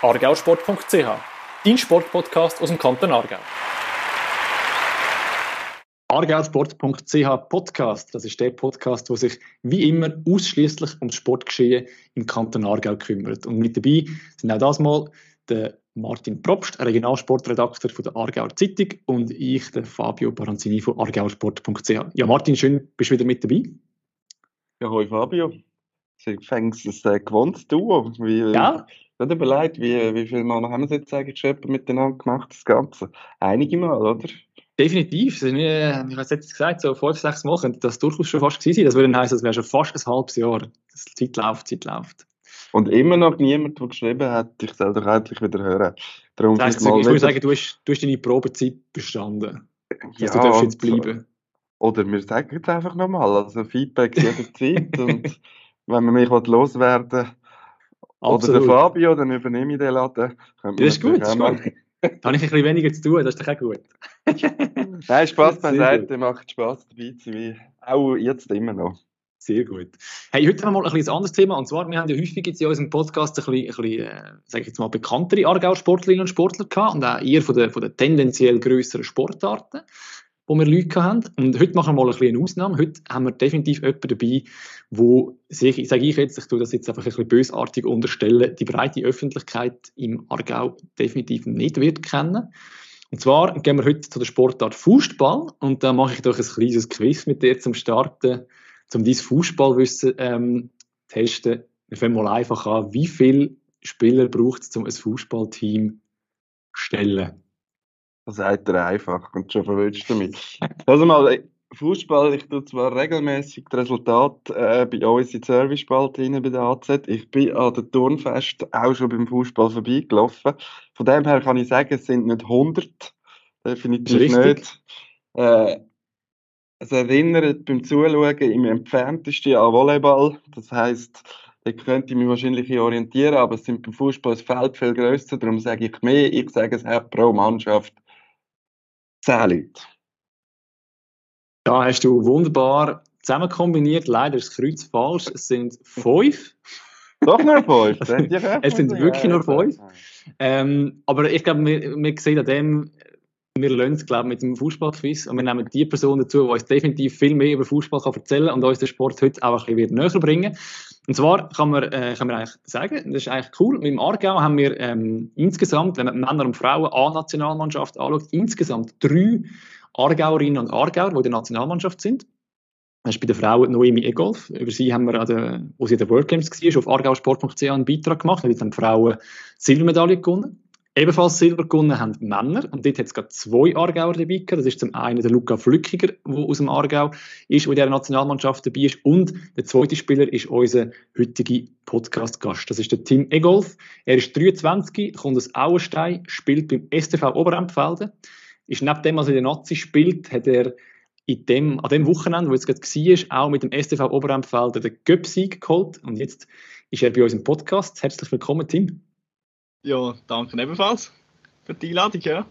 argausport.ch, dein Sportpodcast aus dem Kanton Aargau. Argausport.ch Podcast, das ist der Podcast, der sich wie immer ausschließlich um das Sportgeschehen im Kanton Aargau kümmert. Und mit dabei sind auch das mal der Martin Probst, Regionalsportredakteur von der Aargauer Zeitung und ich, der Fabio Baranzini von argausport.ch. Ja, Martin, schön, bist du wieder mit dabei. Ja, hoi Fabio. Sie fängst es äh, gewohnt Duo. Wie, ja. Ich habe überlegt, wie, wie viele Mal haben wir es jetzt eigentlich schon miteinander gemacht, das Ganze? Einige Mal, oder? Definitiv. Ich habe es jetzt gesagt, so fünf, sechs Mal könnte das durchaus schon fast gewesen sein. Das würde heißen, es wäre schon fast ein halbes Jahr. Das Zeit läuft, Zeit läuft. Und immer noch niemand, der geschrieben hat, ich soll doch endlich wieder hören. Darum das heißt, ich würde wieder... sagen, du hast, du hast deine Probezeit bestanden. Dass ja, du darfst jetzt bleiben. Oder wir sagen jetzt einfach nochmal, also Feedback jederzeit. und wenn man mich loswerden will, oder der Fabio, dann übernehme ich den Laden. Das ist gut. Das ist gut. Da habe ich ein bisschen weniger zu tun, das ist doch auch gut. Nein, Spaß beiseite, macht Spaß dabei zu sein. Auch jetzt immer noch. Sehr gut. Hey, heute haben wir mal ein, ein anderes Thema. Und zwar, wir haben ja häufig jetzt in unserem Podcast ein bisschen, ein bisschen äh, sage ich jetzt mal, bekanntere Aargauer Sportlerinnen und Sportler gehabt und auch eher von den, von den tendenziell grösseren Sportarten wo wir Leute haben. Und heute machen wir mal eine Ausnahme. Heute haben wir definitiv jemanden dabei, wo sich, sage ich jetzt, ich tue das jetzt einfach ein bisschen bösartig unterstellen, die breite Öffentlichkeit im Aargau definitiv nicht wird kennen. Und zwar gehen wir heute zu der Sportart Fußball und da mache ich doch ein kleines Quiz mit dir zum Starten, um dein Fußballwissen ähm, testen. Wir fangen mal einfach an. Wie viele Spieler braucht es, um ein Fußballteam zu stellen? Das sagt er einfach und schon verwünscht damit. Also mal, Fußball, ich tue zwar regelmäßig das Resultat äh, bei uns in die Service-Spalte rein bei der AZ. Ich bin an der Turnfest auch schon beim Fußball vorbeigelaufen. Von dem her kann ich sagen, es sind nicht 100. Definitiv nicht. Äh, es erinnert beim Zuschauen im entferntesten an Volleyball. Das heisst, da könnte ich mich wahrscheinlich orientieren, aber es sind beim Fußball das Feld viel grösser. Darum sage ich mehr. Ich sage, es hat pro Mannschaft 10 Leute. Da hast du wunderbar zusammen kombiniert. Leider ist das Kreuz falsch. Es sind fünf. Doch nur fünf? es sind wirklich nur fünf. Ähm, aber ich glaube, wir, wir sehen an dem, wir lernen es, glaube mit dem Fußballquiz und wir nehmen die Person dazu, die uns definitiv viel mehr über Fußball erzählen kann und uns den Sport heute auch ein bisschen näher bringen Und zwar kann man, äh, kann man eigentlich sagen, das ist eigentlich cool, mit dem Aargau haben wir ähm, insgesamt, wenn man Männer und Frauen A-Nationalmannschaft anschaut, insgesamt drei Aargauerinnen und Aargauer, die in der Nationalmannschaft sind. Das ist bei den Frauen Noemi Egolf. Über sie haben wir, an der, wo sie in den World Games war, auf argausport.ch einen Beitrag gemacht. Da haben die Frauen Silbermedaille gewonnen. Ebenfalls Silber gewonnen haben Männer. Und dort hat es gerade zwei Aargauer dabei gehabt. Das ist zum einen der Luca Flückiger, der aus dem Aargau ist, der in der Nationalmannschaft dabei ist. Und der zweite Spieler ist unser heutiger Podcast-Gast. Das ist der Tim Egolf. Er ist 23, kommt aus Auenstein, spielt beim STV Oberempfelden. Ist neben dem, was er in der Nazi spielt, hat er in dem, an dem Wochenende, wo jetzt gerade war, auch mit dem STV Oberempfelden den Göpsieg geholt. Und jetzt ist er bei uns im Podcast. Herzlich willkommen, Tim. Ja, danke ebenfalls für die Einladung, ja.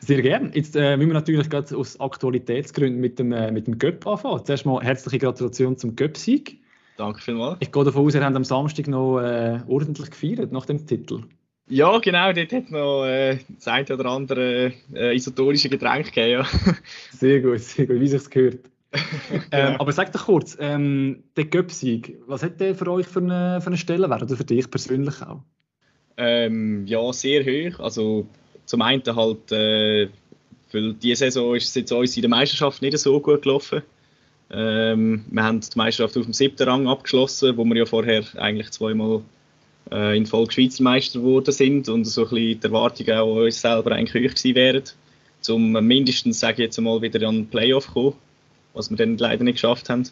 Sehr gerne. Jetzt äh, müssen wir natürlich gerade aus Aktualitätsgründen mit dem, äh, mit dem Göpp anfangen. Zuerst mal herzliche Gratulation zum Göpp-Sieg. Danke vielmals. Ich gehe davon aus, ihr habt am Samstag noch äh, ordentlich gefeiert nach dem Titel. Ja, genau, dort hat noch äh, das eine oder andere äh, isotonische Getränk gegeben. Ja. sehr gut, sehr gut, wie sich gehört. ähm, aber sag doch kurz, ähm, der Göpp-Sieg, was hat der für euch für einen eine Stellenwert oder für dich persönlich auch? Ähm, ja, sehr hoch. Also zum einen halt, äh, für diese Saison ist es jetzt uns in der Meisterschaft nicht so gut gelaufen. Ähm, wir haben die Meisterschaft auf dem siebten Rang abgeschlossen, wo wir ja vorher eigentlich zweimal äh, in Folge Schweizer Meister geworden sind und so ein bisschen die Erwartungen auch an uns selber eigentlich hoch gewesen wären, um mindestens, sage ich jetzt mal, wieder an den Playoff zu kommen, was wir dann leider nicht geschafft haben.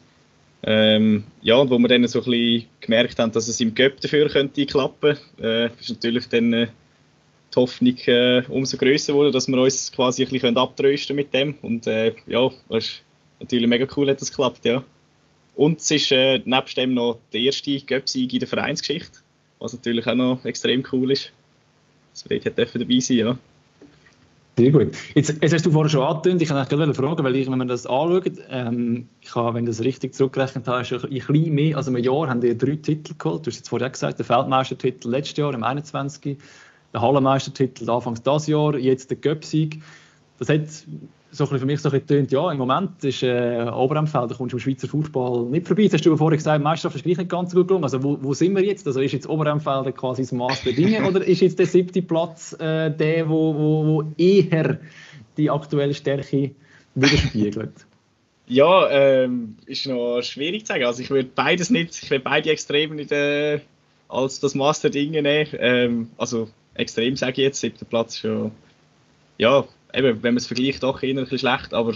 Ähm, ja, und wo wir dann so ein bisschen gemerkt haben, dass es im Göpp dafür könnte klappen, äh, ist natürlich dann äh, die Hoffnung äh, umso größer geworden, dass wir uns quasi ein bisschen abtrösten mit dem. Und äh, ja, das ist natürlich mega cool, dass es geklappt, ja. Und es ist äh, nebst dem noch der erste Göpp-Sieg in der Vereinsgeschichte, was natürlich auch noch extrem cool ist. Das wird dabei sein, ja. Sehr gut. Jetzt, jetzt hast du vorhin schon angetönt, ich kann gerade fragen, weil ich, wenn man das anschaut, ähm, ich habe, wenn ich das richtig zurückgerechnet habe, ist ein bisschen mehr als ein Jahr haben die drei Titel geholt. Du hast jetzt vorhin gesagt, der Feldmeistertitel letztes Jahr, im 21. der Hallenmeistertitel anfangs dieses Jahr, jetzt der Göpsieg. Das hat so für mich so ein bisschen ja, im Moment ist äh, Oberemfeld, da kommst du im Schweizer Fußball nicht vorbei. Jetzt hast du vorhin gesagt, Meisterschaft ist gleich nicht ganz so gut gelungen. Also wo, wo sind wir jetzt? Also ist jetzt Oberemfeld quasi das Maß der Dinge oder ist jetzt der siebte Platz äh, der, wo, wo, wo eher die aktuelle Stärke widerspiegelt? Ja, ähm, ist noch schwierig zu sagen. Also ich würde beides nicht, ich würde beide Extreme nicht äh, als das Master Dinge nehmen. Ähm, also extrem sage ich jetzt, siebter Platz ja, ja eben, wenn man es vergleicht, doch eher ein bisschen schlecht, aber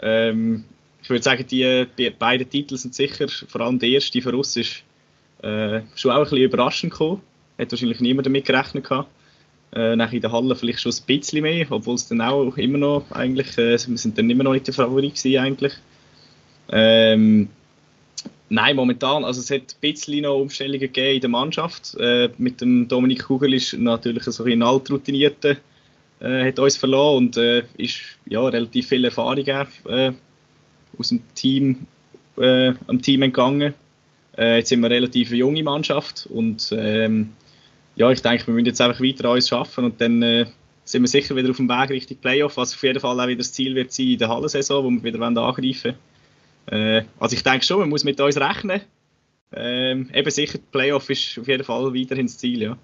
ähm, ich würde sagen, die, die beiden Titel sind sicher, vor allem der erste für uns ist äh, schon auch ein bisschen überraschend gekommen. Hat wahrscheinlich niemand damit gerechnet gehabt. Äh, nach in der Halle vielleicht schon ein bisschen mehr, obwohl es dann auch immer noch eigentlich, äh, wir sind dann immer noch nicht der Favorit gewesen eigentlich. Ähm, nein, momentan, also es hat ein bisschen noch Umstellungen gegeben in der Mannschaft. Äh, mit dem Dominik Kugel ist natürlich so ein altroutinierte äh, hat uns verloren und äh, ist ja, relativ viel Erfahrung äh, aus dem Team, äh, am Team entgangen. Äh, jetzt sind wir eine relativ junge Mannschaft und ähm, ja, ich denke, wir müssen jetzt einfach weiter an uns arbeiten und dann äh, sind wir sicher wieder auf dem Weg Richtung Playoff, was auf jeden Fall auch wieder das Ziel wird sein in der Hallensaison, wo wir wieder angreifen wollen. also ich denke schon, man muss mit uns rechnen. Ähm, eben sicher, Playoff ist auf jeden Fall weiterhin das Ziel, ja.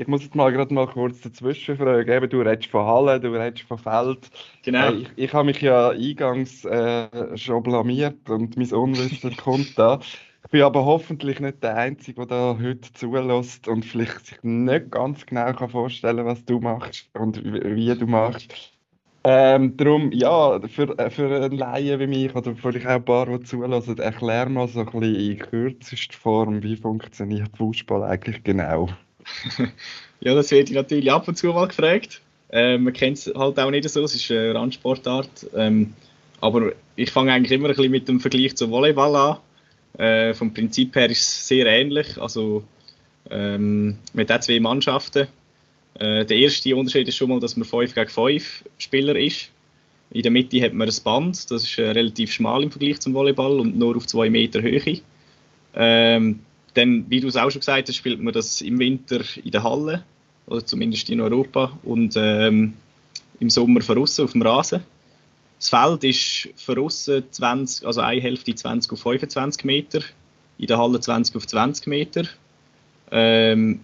Ich muss jetzt mal gerade mal kurz dazwischen fragen. Eben, du redest von Halle, du redest von Feld. Genau. Ich, ich habe mich ja eingangs äh, schon blamiert und mein Unwissen kommt da. Ich bin aber hoffentlich nicht der Einzige, der da heute zulässt und vielleicht sich nicht ganz genau kann vorstellen was du machst und wie, wie du machst. Ähm, darum, ja, für, äh, für einen Laien wie mich oder vielleicht auch ein paar, die zulassen, erklär mal so ein bisschen in kürzester Form, wie funktioniert Fußball eigentlich genau. ja, das werde ich natürlich ab und zu mal gefragt. Ähm, man kennt es halt auch nicht so, es ist eine Randsportart. Ähm, aber ich fange eigentlich immer ein bisschen mit dem Vergleich zum Volleyball an. Äh, vom Prinzip her ist es sehr ähnlich. Also, ähm, mit den zwei Mannschaften. Äh, der erste Unterschied ist schon mal, dass man 5 gegen 5 Spieler ist. In der Mitte hat man ein Band, das ist äh, relativ schmal im Vergleich zum Volleyball und nur auf 2 Meter Höhe. Ähm, dann, wie du es auch schon gesagt hast, spielt man das im Winter in der Halle, oder zumindest in Europa, und ähm, im Sommer verrissen auf dem Rasen. Das Feld ist verrissen 20, also eine Hälfte 20 auf 25 Meter, in der Halle 20 auf 20 Meter. Ähm,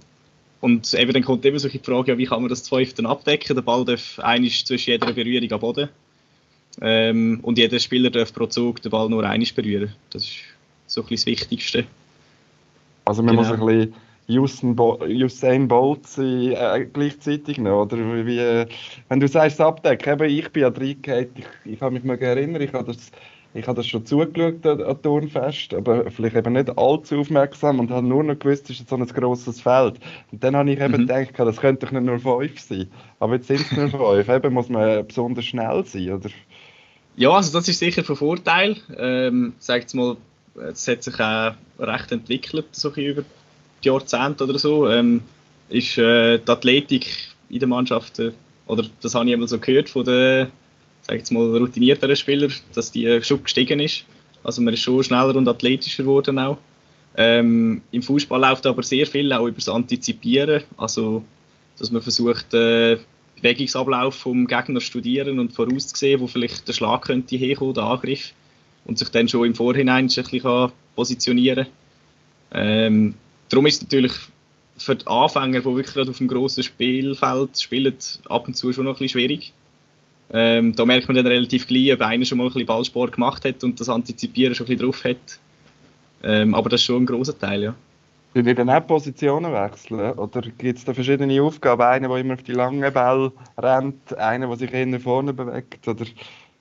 und eben dann kommt immer so die Frage, ja, wie kann man das Zweifel dann abdecken? Der Ball darf einisch zwischen jeder Berührung am Boden. Ähm, und jeder Spieler darf pro Zug den Ball nur einisch berühren. Das ist so ein bisschen das Wichtigste. Also man genau. muss ein bisschen Usain, Bo Usain Bolt sein äh, gleichzeitig noch, oder wie, wenn du sagst Abdeck, eben, ich bin ja reingehauen, ich, ich kann mich mal erinnern, ich habe das, ich habe das schon zugeschaut an, an Turnfest, aber vielleicht eben nicht allzu aufmerksam und habe nur noch gewusst, es ist so ein grosses Feld. Und dann habe ich eben mhm. gedacht, das könnte doch nicht nur fünf sein, aber jetzt sind es nur fünf, eben muss man besonders schnell sein, oder? Ja, also das ist sicher von Vorteil, ähm, sagt mal, es hat sich auch recht entwickelt, so über die Jahrzehnte oder so. Ähm, ist äh, die Athletik in der Mannschaft, äh, oder das habe ich einmal so gehört von den sag jetzt mal, routinierteren Spielern, dass die schon gestiegen ist. Also man ist schon schneller und athletischer geworden auch. Ähm, Im Fußball läuft aber sehr viel auch über das Antizipieren, also dass man versucht, äh, Bewegungsablauf vom Gegner zu studieren und vorauszusehen, wo vielleicht der Schlag könnte herkommen, der Angriff und sich dann schon im Vorhinein ein bisschen positionieren kann. Ähm, darum ist es natürlich für die Anfänger, die wirklich auf dem grossen Spielfeld spielen, ab und zu schon noch ein bisschen schwierig. Ähm, da merkt man dann relativ gleich, ob einer schon mal ein bisschen Ballsport gemacht hat und das Antizipieren schon ein bisschen drauf hat. Ähm, aber das ist schon ein grosser Teil, ja. Können ihr dann auch Positionen wechseln? Oder gibt es da verschiedene Aufgaben? Einer, der immer auf die langen Bälle rennt, einer, der sich eher vorne bewegt? Oder?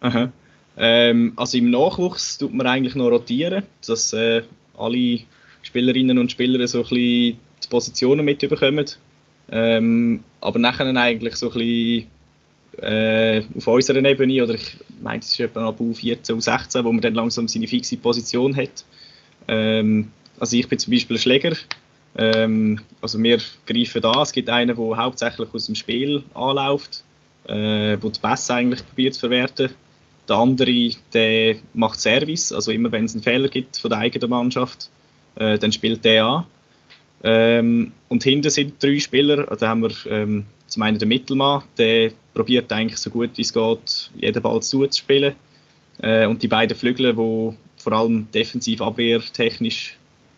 Aha. Ähm, also im Nachwuchs tut man eigentlich noch rotieren, dass äh, alle Spielerinnen und Spieler so ein bisschen die Positionen mitbekommen. Ähm, aber nachher eigentlich so ein bisschen äh, auf unserer Ebene, oder ich meine, es ist etwa ab U14, U16, wo man dann langsam seine fixe Position hat. Ähm, also ich bin zum Beispiel Schläger. Ähm, also wir greifen da. Es gibt einen, der hauptsächlich aus dem Spiel anläuft, äh, wo die Pässe eigentlich probiert zu verwerten der andere der macht Service, also immer wenn es einen Fehler gibt von der eigenen Mannschaft, äh, dann spielt der an. Ähm, und hinten sind drei Spieler. Also haben wir ähm, zum einen den Mittelmann, der probiert eigentlich so gut wie es geht, jeden Ball zuzuspielen. Äh, und die beiden Flügel, die vor allem defensiv abwehrtechnisch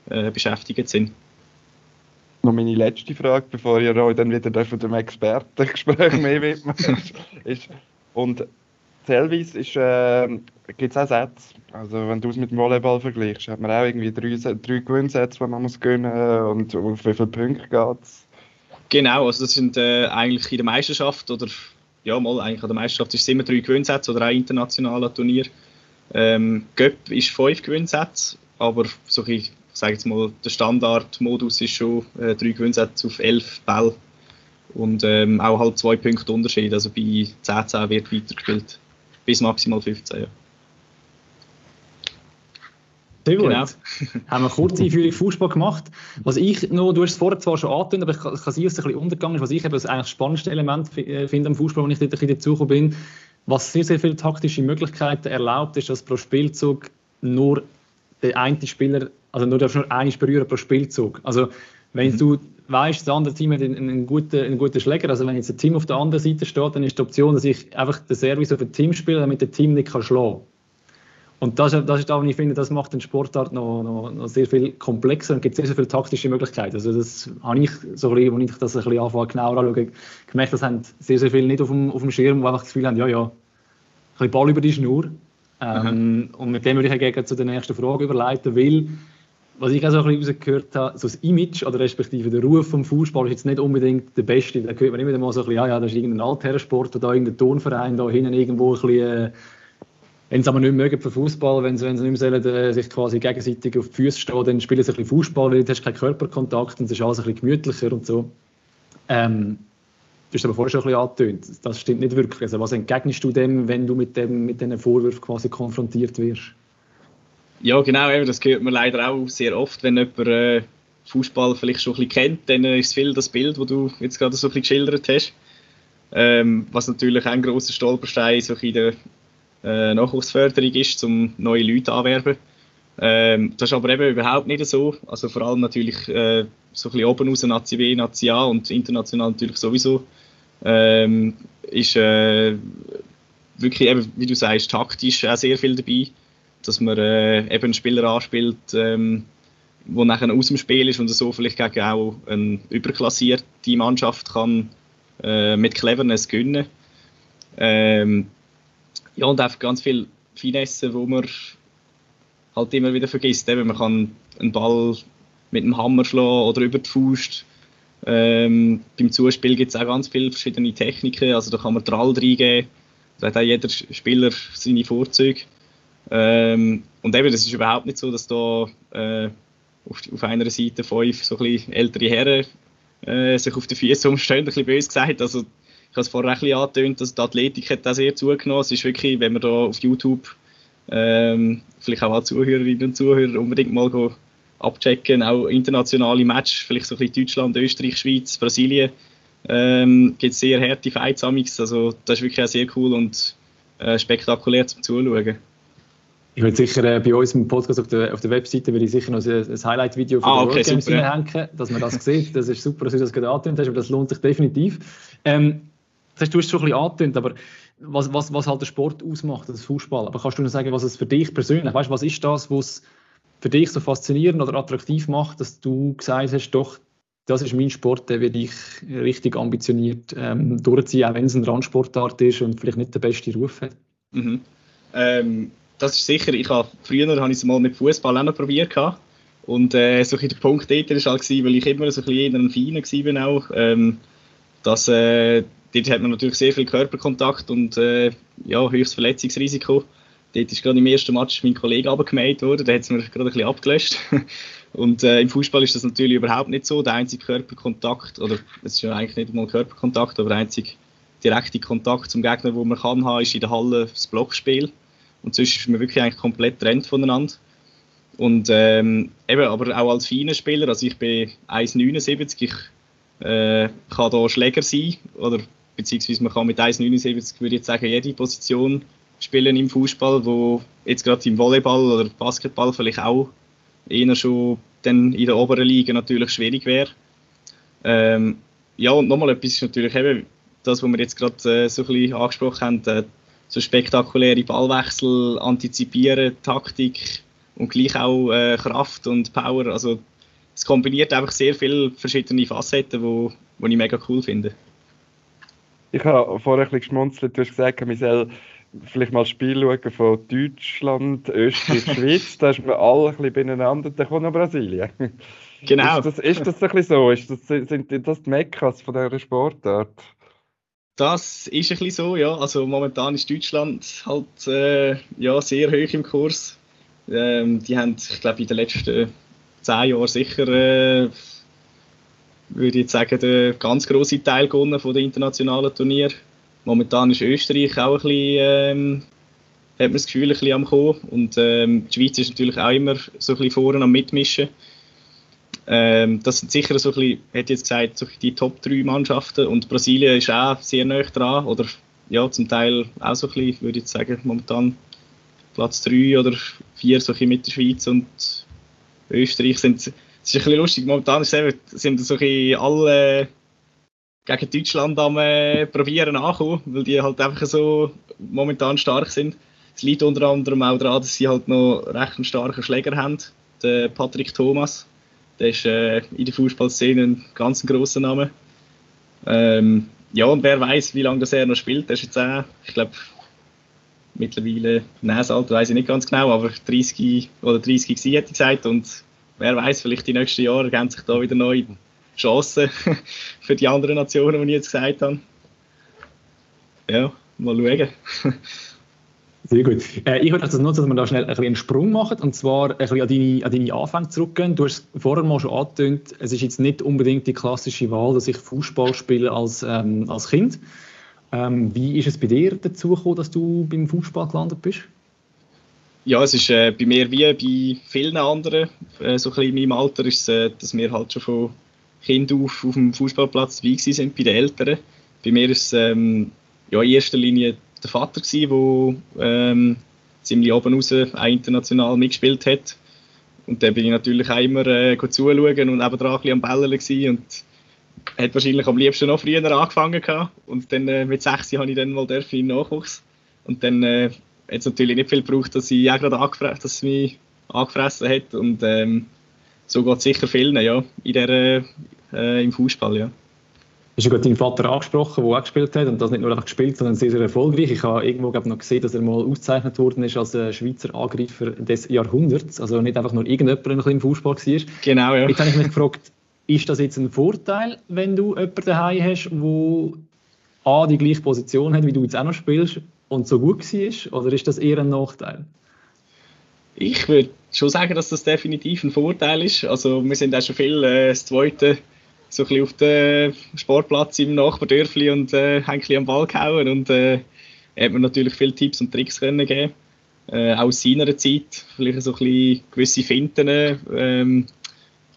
äh, beschäftigt sind. Noch meine letzte Frage, bevor ihr euch dann wieder von dem Expertengespräch mehr widmet. ist, und teilweise äh, gibt es auch Sätze. Also wenn du es mit dem Volleyball vergleichst, hat man auch irgendwie drei, drei Gewinnsätze, die man muss gewinnen und auf wie viele Punkte geht es? Genau, also das sind äh, eigentlich in der Meisterschaft oder ja mal eigentlich an der Meisterschaft ist es immer drei Gewinnsätze oder auch internationaler Turnier. Ähm, Göpp ist fünf Gewinnsätze, aber so ich sage jetzt mal, der Standardmodus ist schon äh, drei Gewinnsätze auf elf Bälle und ähm, auch halt zwei Punkte Unterschied. Also bei 10-10 wird weitergespielt bis maximal 15. Ja. Sehr gut. Genau. haben wir kurz Einführung Fußball gemacht. Was ich noch, du hast es vorher zwar schon angetönt, aber ich kann, kann sein, dass es ein bisschen untergegangen ist, was ich eben das eigentlich spannendste Element äh, finde am Fußball, wenn ich dort ein bisschen dazugekommen bin, was sehr, sehr viele taktische Möglichkeiten erlaubt, ist, dass pro Spielzug nur der eine Spieler, also nur darfst nur einen berühren pro Spielzug. Also wenn mhm. du weißt, das andere Team hat einen, einen, guten, einen guten Schläger, also wenn jetzt ein Team auf der anderen Seite steht, dann ist die Option, dass ich einfach den Service auf ein Team spiele, damit der Team nicht kann schlagen kann. Und das, das ist auch, ich finde, das macht den Sportart noch, noch, noch, sehr viel komplexer und gibt sehr, sehr viele taktische Möglichkeiten. Also das habe ich, so ein bisschen, als ich das ein bisschen anfange, genauer anschaue, gemerkt, das haben sehr, sehr viele nicht auf dem, auf dem Schirm, die einfach das Gefühl haben, ja, ja, ein bisschen Ball über die Schnur. Ähm, mhm. Und mit dem würde ich gerne zu der nächsten Frage überleiten, weil was ich auch so ein bisschen rausgehört habe, so das Image oder respektive der Ruf vom Fußball ist jetzt nicht unbedingt der beste. Da hört man immer mal so ein bisschen, ja, ja, das ist irgendein Altherrensport oder irgendein Turnverein da hinten irgendwo ein bisschen, äh, wenn sie aber nicht mögen für Fußball, wenn sie, wenn sie nicht mehr sollen, äh, sich quasi gegenseitig auf die Füße stehen, dann spielen sie ein bisschen Fußball, weil du hast keinen Körperkontakt und es ist alles ein bisschen gemütlicher und so. Ähm, du hast aber vorher schon ein bisschen angetönt, das stimmt nicht wirklich. Also was entgegnest du dem, wenn du mit, dem, mit diesen Vorwürfen quasi konfrontiert wirst? Ja, genau, das hört man leider auch sehr oft, wenn jemand äh, Fußball vielleicht schon ein bisschen kennt, dann ist es viel das Bild, das du jetzt gerade so ein bisschen geschildert hast. Ähm, was natürlich ein grosser Stolperstein so in der äh, Nachwuchsförderung ist, um neue Leute anwerben. Ähm, das ist aber eben überhaupt nicht so. Also vor allem natürlich äh, so ein bisschen oben raus, Nazi B, Nazi A und international natürlich sowieso. Ähm, ist äh, wirklich eben, wie du sagst, taktisch auch sehr viel dabei dass man äh, eben einen Spieler anspielt, ähm, nachher aus dem Spiel ist und so vielleicht gegen auch eine überklassierte Mannschaft kann äh, mit Cleverness gewinnen. Ähm, ja, und einfach ganz viel Finesse, wo man halt immer wieder vergisst. Eben, man kann einen Ball mit dem Hammer schlagen oder über die Faust. Ähm, beim Zuspiel gibt es auch ganz viele verschiedene Techniken, also da kann man Drall reingeben. Da hat auch jeder Spieler seine Vorzüge. Ähm, und eben, das ist überhaupt nicht so, dass da äh, auf, auf, einer Seite fünf so ein ältere Herren äh, sich auf den Füßen umstehen, ein bisschen böse gesagt. Also, ich habe es vorher ein bisschen angetönt, dass die Athletik hat da sehr zugenommen. Es ist wirklich, wenn man da auf YouTube ähm, vielleicht auch alle Zuhörerinnen und Zuhörer unbedingt mal go abchecken, auch internationale Matches, vielleicht so ein bisschen Deutschland, Österreich, Schweiz, Brasilien, ähm, gibt es sehr harte Fights Also das ist wirklich auch sehr cool und äh, spektakulär zum Zuschauen. Ich würde sicher äh, bei uns im Podcast auf der, auf der Webseite würde ich sicher noch ein, ein Highlight-Video von ah, okay, World Games hineinhängen, dass man das sieht. Das ist super, dass du das gerade angetönt hast, aber das lohnt sich definitiv. Ähm, das hast du es schon ein bisschen angetönt, aber was, was, was halt der Sport ausmacht, das Fußball. Aber kannst du noch sagen, was es für dich persönlich, weißt, was ist das, was für dich so faszinierend oder attraktiv macht, dass du gesagt hast, doch, das ist mein Sport, der werde ich richtig ambitioniert ähm, durchziehen, auch wenn es ein Randsportart ist und vielleicht nicht den besten Ruf hat? Mhm. Ähm, das ist sicher, ich habe, früher habe ich es mal mit Fußball auch noch probiert. Und äh, so der Punkt dort war halt, weil ich immer so ein bisschen ein Feiner war auch, ähm, dass äh, dort hat man natürlich sehr viel Körperkontakt und äh, ja, höchstes Verletzungsrisiko. Dort ist gerade im ersten Match mein Kollege abgemäht worden, der hat es mir gerade ein bisschen abgelöscht. und äh, im Fußball ist das natürlich überhaupt nicht so. Der einzige Körperkontakt, oder es ist ja eigentlich nicht mal Körperkontakt, aber der einzige direkte Kontakt zum Gegner, den man kann haben, ist in der Halle das Blockspiel. Und sonst ist man wirklich eigentlich komplett trennt voneinander. Und ähm, eben, aber auch als feiner Spieler, also ich bin 1,79, ich äh, kann da Schläger sein, oder beziehungsweise man kann mit 1,79, würde ich jetzt sagen, jede Position spielen im Fußball, wo jetzt gerade im Volleyball oder Basketball vielleicht auch eher schon dann in der oberen Liga natürlich schwierig wäre. Ähm, ja, und nochmal etwas ist natürlich eben das, was wir jetzt gerade äh, so ein bisschen angesprochen haben, äh, so spektakuläre Ballwechsel, Antizipieren, Taktik und gleich auch äh, Kraft und Power. Also es kombiniert einfach sehr viele verschiedene Facetten, wo, wo ich mega cool finde. Ich habe vorher ein bisschen geschmunzelt, du hast gesagt, man soll vielleicht mal Spiel schauen von Deutschland, Österreich, Schweiz, da ist man alle ein bisschen beieinander, dann kommt noch Brasilien. Genau. Ist das, ist das ein bisschen so? Ist das, sind das die Mekkas von dieser Sportart? Das ist ein bisschen so, ja. Also momentan ist Deutschland halt äh, ja, sehr hoch im Kurs. Ähm, die haben, ich glaube, in den letzten zehn Jahren sicher, äh, würde ich sagen, den ganz grossen Teil gewonnen von den internationalen Turnieren. Momentan ist Österreich auch ein bisschen, ähm, hat man das Gefühl, ein bisschen am Kommen. Und ähm, die Schweiz ist natürlich auch immer so ein bisschen vorne am Mitmischen. Ähm, das sind sicher so ein bisschen, hätte jetzt gesagt, so die Top 3 Mannschaften und Brasilien ist auch sehr nah dran oder ja, zum Teil auch so ein bisschen, würde ich sagen, momentan Platz 3 oder 4 so mit der Schweiz und Österreich sind, es ist ein bisschen lustig, momentan ist es, sind so ein alle gegen Deutschland am äh, probieren ankommen, weil die halt einfach so momentan stark sind. Es liegt unter anderem auch daran, dass sie halt noch recht einen starken Schläger haben, der Patrick Thomas der ist äh, in der Fußballszene ein ganz grosser Name. Ähm, ja, und wer weiß, wie lange das er noch spielt. Der ist jetzt auch, ich glaube, mittlerweile, Näsalter weiß ich nicht ganz genau, aber 30 oder 30 gewesen, hätte ich gesagt. Und wer weiß, vielleicht die nächsten Jahre ergeben sich da wieder neue Chancen für die anderen Nationen, die ich jetzt gesagt habe. Ja, mal schauen. Sehr gut. Äh, ich würde also nutzen, dass wir da schnell ein einen Sprung machen und zwar ein bisschen an deine, an deine Anfänge zurückgehen. Du hast vorher mal schon angetönt, es ist jetzt nicht unbedingt die klassische Wahl, dass ich Fußball spiele als, ähm, als Kind. Ähm, wie ist es bei dir dazu gekommen, dass du beim Fußball gelandet bist? Ja, es ist äh, bei mir wie bei vielen anderen, äh, so ein bisschen in meinem Alter, ist es, äh, dass wir halt schon von Kind auf auf dem Fußballplatz dabei sind bei den Eltern. Bei mir ist es ähm, ja, in erster Linie der Vater, der ähm, ziemlich oben raus international mitgespielt hat. Und da bin ich natürlich auch immer äh, zuschauen und nebendran ein am gewesen und hat wahrscheinlich am liebsten noch früher angefangen gehabt. Und dann äh, mit 6 habe ich dann mal in Nachwuchs. Und dann äh, hat es natürlich nicht viel gebraucht, dass ich auch gerade angefressen, dass es mich angefressen hat. Und ähm, so geht es sicher vielen, ja, in der, äh, im Fußball, ja. Du hast ja gerade deinen Vater angesprochen, der auch gespielt hat und das nicht nur einfach gespielt, sondern sehr, sehr erfolgreich. Ich habe irgendwo glaub, noch gesehen, dass er mal ausgezeichnet worden ist als äh, Schweizer Angreifer des Jahrhunderts. Also nicht einfach nur irgendjemand ein im Fußball war. Genau, ja. Jetzt habe ich mich gefragt, ist das jetzt ein Vorteil, wenn du jemanden daheim hast, der A, die gleiche Position hat, wie du jetzt auch noch spielst und so gut war? Oder ist das eher ein Nachteil? Ich würde schon sagen, dass das definitiv ein Vorteil ist. Also wir sind auch schon viel äh, das zweite so ein bisschen auf dem Sportplatz im Nachbardörfli und äh, ein bisschen am Ball gehauen und äh, hat mir natürlich viele Tipps und Tricks können geben äh, auch aus seiner Zeit, vielleicht so ein bisschen gewisse Finten ähm,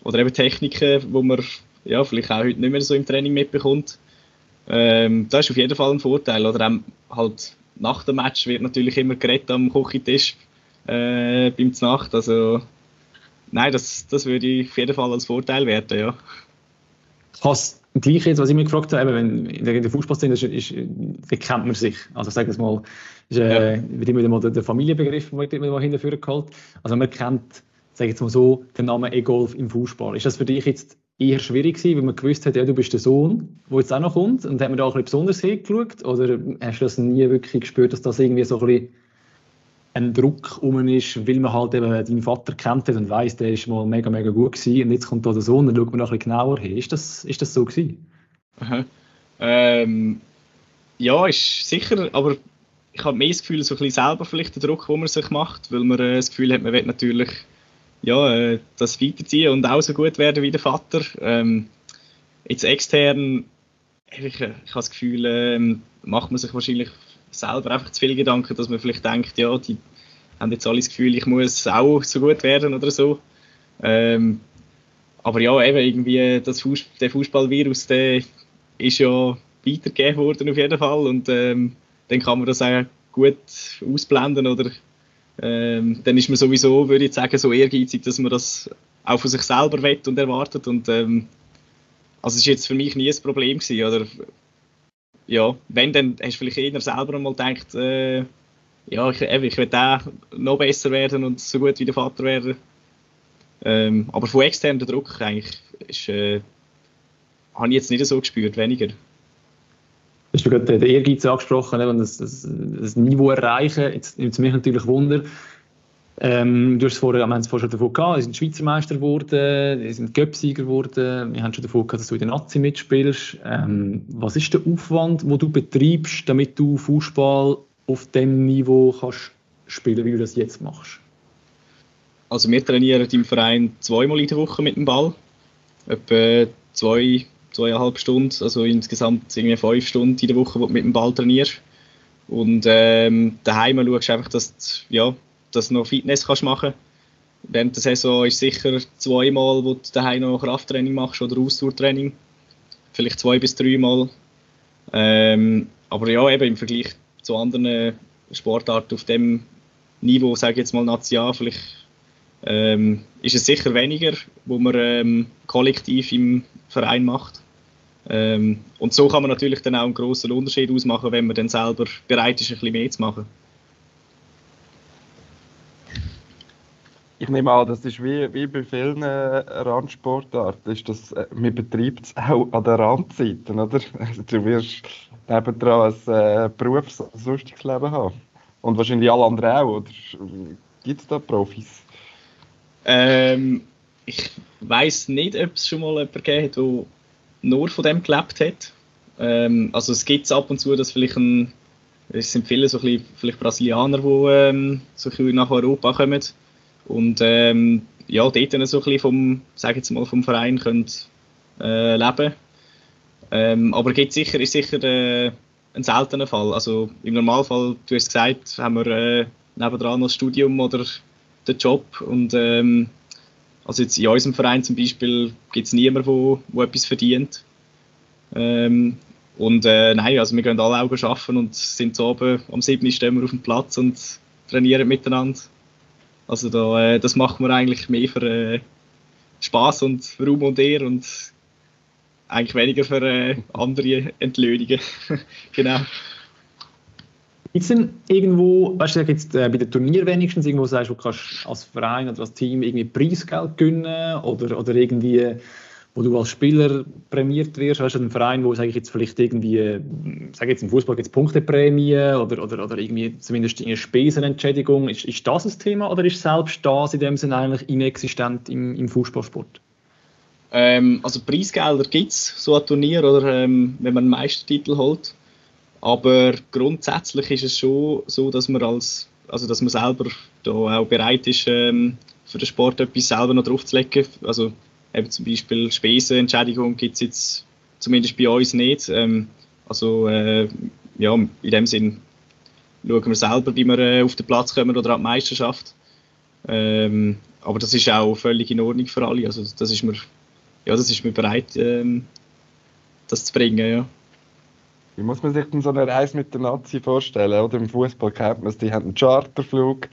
oder eben Techniken, wo man ja, vielleicht auch heute nicht mehr so im Training mitbekommt. Ähm, das ist auf jeden Fall ein Vorteil. Oder auch halt nach dem Match wird natürlich immer geredet am Küchentisch äh, beim Znacht. Also nein, das, das würde ich auf jeden Fall als Vorteil werten, ja kann gleich jetzt, was ich mich gefragt habe, wenn in der, Fußballszene ist, ist, kennt man sich. Also ich sage es mal, ist, äh, ja. wird immer mal der, der Familienbegriff mal hinterführen geholt. Also man kennt, sage jetzt mal so, den Namen E-Golf im Fußball. Ist das für dich jetzt eher schwierig gewesen, weil man gewusst hat, ja, du bist der Sohn, der jetzt auch noch kommt und hat man da auch ein bisschen besonders hingeschaut? Oder hast du das nie wirklich gespürt, dass das irgendwie so ein bisschen ein Druck um ist, weil man halt eben deinen Vater kennt und weiß, der ist mal mega, mega gut gewesen und jetzt kommt da der Sohn, dann schaut man noch ein bisschen genauer hin. Ist das, ist das so gewesen? Ähm, ja, ist sicher, aber ich habe mehr das Gefühl, so ein bisschen selber vielleicht den Druck, den man sich macht, weil man äh, das Gefühl hat, man will natürlich ja, äh, das weiterziehen und auch so gut werden wie der Vater. Ähm, jetzt extern, ich, ich habe das Gefühl, ähm, macht man sich wahrscheinlich selber einfach zu viel Gedanken, dass man vielleicht denkt, ja, die haben jetzt alle das Gefühl, ich muss auch so gut werden oder so. Ähm, aber ja, eben irgendwie das Fuß, der Fußballvirus, der ist ja weitergegeben worden auf jeden Fall und ähm, dann kann man das auch gut ausblenden oder ähm, dann ist man sowieso, würde ich sagen, so ehrgeizig, dass man das auch von sich selber wett und erwartet. Und ähm, also es ist jetzt für mich nie ein Problem gewesen, oder ja, wenn, dann hast du vielleicht eher selber mal gedacht, äh, ja, ich, ich will da noch besser werden und so gut wie der Vater werden. Ähm, aber von externem Druck eigentlich ist, äh, habe ich jetzt nicht so gespürt, weniger. Hast du gerade den Ehrgeiz angesprochen und das, das, das, Niveau erreichen? Jetzt nimmt es mich natürlich Wunder. Ähm, du hast vorher, wir haben es vorher schon davon gehabt, wir sind Schweizer Meister geworden, wir sind Göpsieger geworden, wir haben schon davon gehabt, dass du in der Nazi mitspielst. Ähm, was ist der Aufwand, den du betreibst, damit du Fußball auf dem Niveau kannst spielen, wie du das jetzt machst? Also wir trainieren im Verein zweimal in der Woche mit dem Ball, etwa zwei, zweieinhalb Stunden, also insgesamt irgendwie fünf Stunden in der Woche, wo du mit dem Ball trainierst. Und ähm, daheim schaust du einfach, dass du, ja, dass du noch Fitness kannst machen Während der Saison ist sicher zweimal, wo du daheim noch Krafttraining machst oder Ausdauertraining. Vielleicht zwei bis dreimal. Ähm, aber ja, eben im Vergleich zu anderen Sportarten auf dem Niveau, sage ich jetzt mal National, vielleicht ähm, ist es sicher weniger, wo man ähm, kollektiv im Verein macht. Ähm, und so kann man natürlich dann auch einen grossen Unterschied ausmachen, wenn man dann selber bereit ist, ein bisschen mehr zu machen. Ich nehme an, das ist wie, wie bei vielen äh, Randsportarten, ist das, äh, man betreibt es auch an den Randzeiten, oder? Also, du wirst nebendran ein äh, Berufs-, sonstiges Leben haben. Und wahrscheinlich alle anderen auch, oder gibt es da Profis? Ähm, ich weiß nicht, ob es schon mal jemanden gegeben hat, der nur von dem gelebt hat. Ähm, also es gibt ab und zu, dass vielleicht ein, es sind viele so ein bisschen, vielleicht Brasilianer, die ähm, so nach Europa kommen und ähm, ja, dort dann so ein bisschen vom, sag jetzt mal, vom Verein können, äh, leben ähm, aber gibt sicher, ist sicher äh, ein seltener Fall. Also im Normalfall, du hast gesagt, haben wir äh, nebendran noch das Studium oder den Job und ähm, also jetzt in unserem Verein zum Beispiel gibt es niemanden, wo, wo etwas verdient. Ähm, und äh, nein, also wir gehen alle Augen arbeiten und sind so oben am 7. stehen wir auf dem Platz und trainieren miteinander. Also da, äh, das machen wir eigentlich mehr für äh, Spaß und Raum und Ehr und eigentlich weniger für äh, andere Entlöhnungen. genau. Gibt es denn irgendwo, weißt du, jetzt äh, bei den Turnieren wenigstens, irgendwo sagst du, du kannst als Verein oder als Team irgendwie Preisgeld gewinnen oder, oder irgendwie, wo du als Spieler prämiert wirst? Weißt du, ein Verein, wo, sage ich jetzt, vielleicht irgendwie, sage jetzt im Fußball gibt es Punkteprämie oder, oder, oder irgendwie zumindest eine Spesenentschädigung. Ist, ist das ein Thema oder ist selbst das in dem Sinne eigentlich inexistent im, im Fußballsport? Ähm, also Preisgelder gibt es, so ein Turnier oder ähm, wenn man einen Meistertitel holt. Aber grundsätzlich ist es schon so, dass man als also dass man selber da auch bereit ist, ähm, für den Sport etwas selber noch draufzulegen. Also eben zum Beispiel Spesenentschädigung gibt es jetzt zumindest bei uns nicht. Ähm, also äh, ja, in dem Sinn schauen wir selber, wie wir äh, auf den Platz kommen oder an die Meisterschaft. Ähm, aber das ist auch völlig in Ordnung für alle. Also das ist mir ja, das ist mir bereit, ähm, das zu bringen, ja. Wie muss man sich denn so eine Reise mit der Nazi vorstellen? Oder im Fußball kennt man es, die haben einen Charterflug,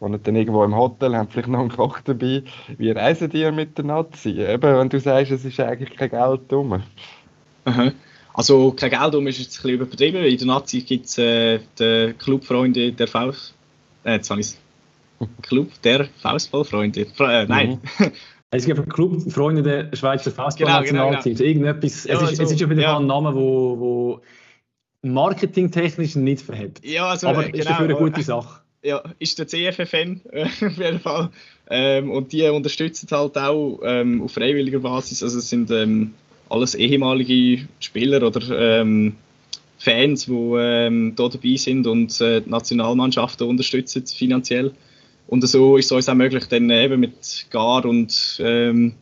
wohnen dann irgendwo im Hotel, haben vielleicht noch einen Koch dabei. Wie reisen die mit der Nazi? Eben, wenn du sagst, es ist eigentlich kein Geld drum. Aha. Also kein Geld drum ist jetzt ein bisschen übertrieben. In der Nazi gibt es äh, den Clubfreunde der Faust... Äh, jetzt habe ich Club der Faustballfreunde. Äh, nein. Mhm. Es gibt einen Club, Freunde der Schweizer Fußballnationalteam. Genau, genau, genau. Irgendetwas, ja, es, ist, so, es ist ja wieder ja. ein Name, wo, wo marketingtechnisch nicht verhebt. Ja, also, aber genau, ist dafür eine gute Sache. Ja, ist der CFFN äh, auf jeden Fall. Ähm, und die unterstützen halt auch ähm, auf freiwilliger Basis. Also es sind ähm, alles ehemalige Spieler oder ähm, Fans, die ähm, da dabei sind und äh, die Nationalmannschaften unterstützen finanziell. Und so ist es uns auch möglich, dann eben mit Gar und ähm,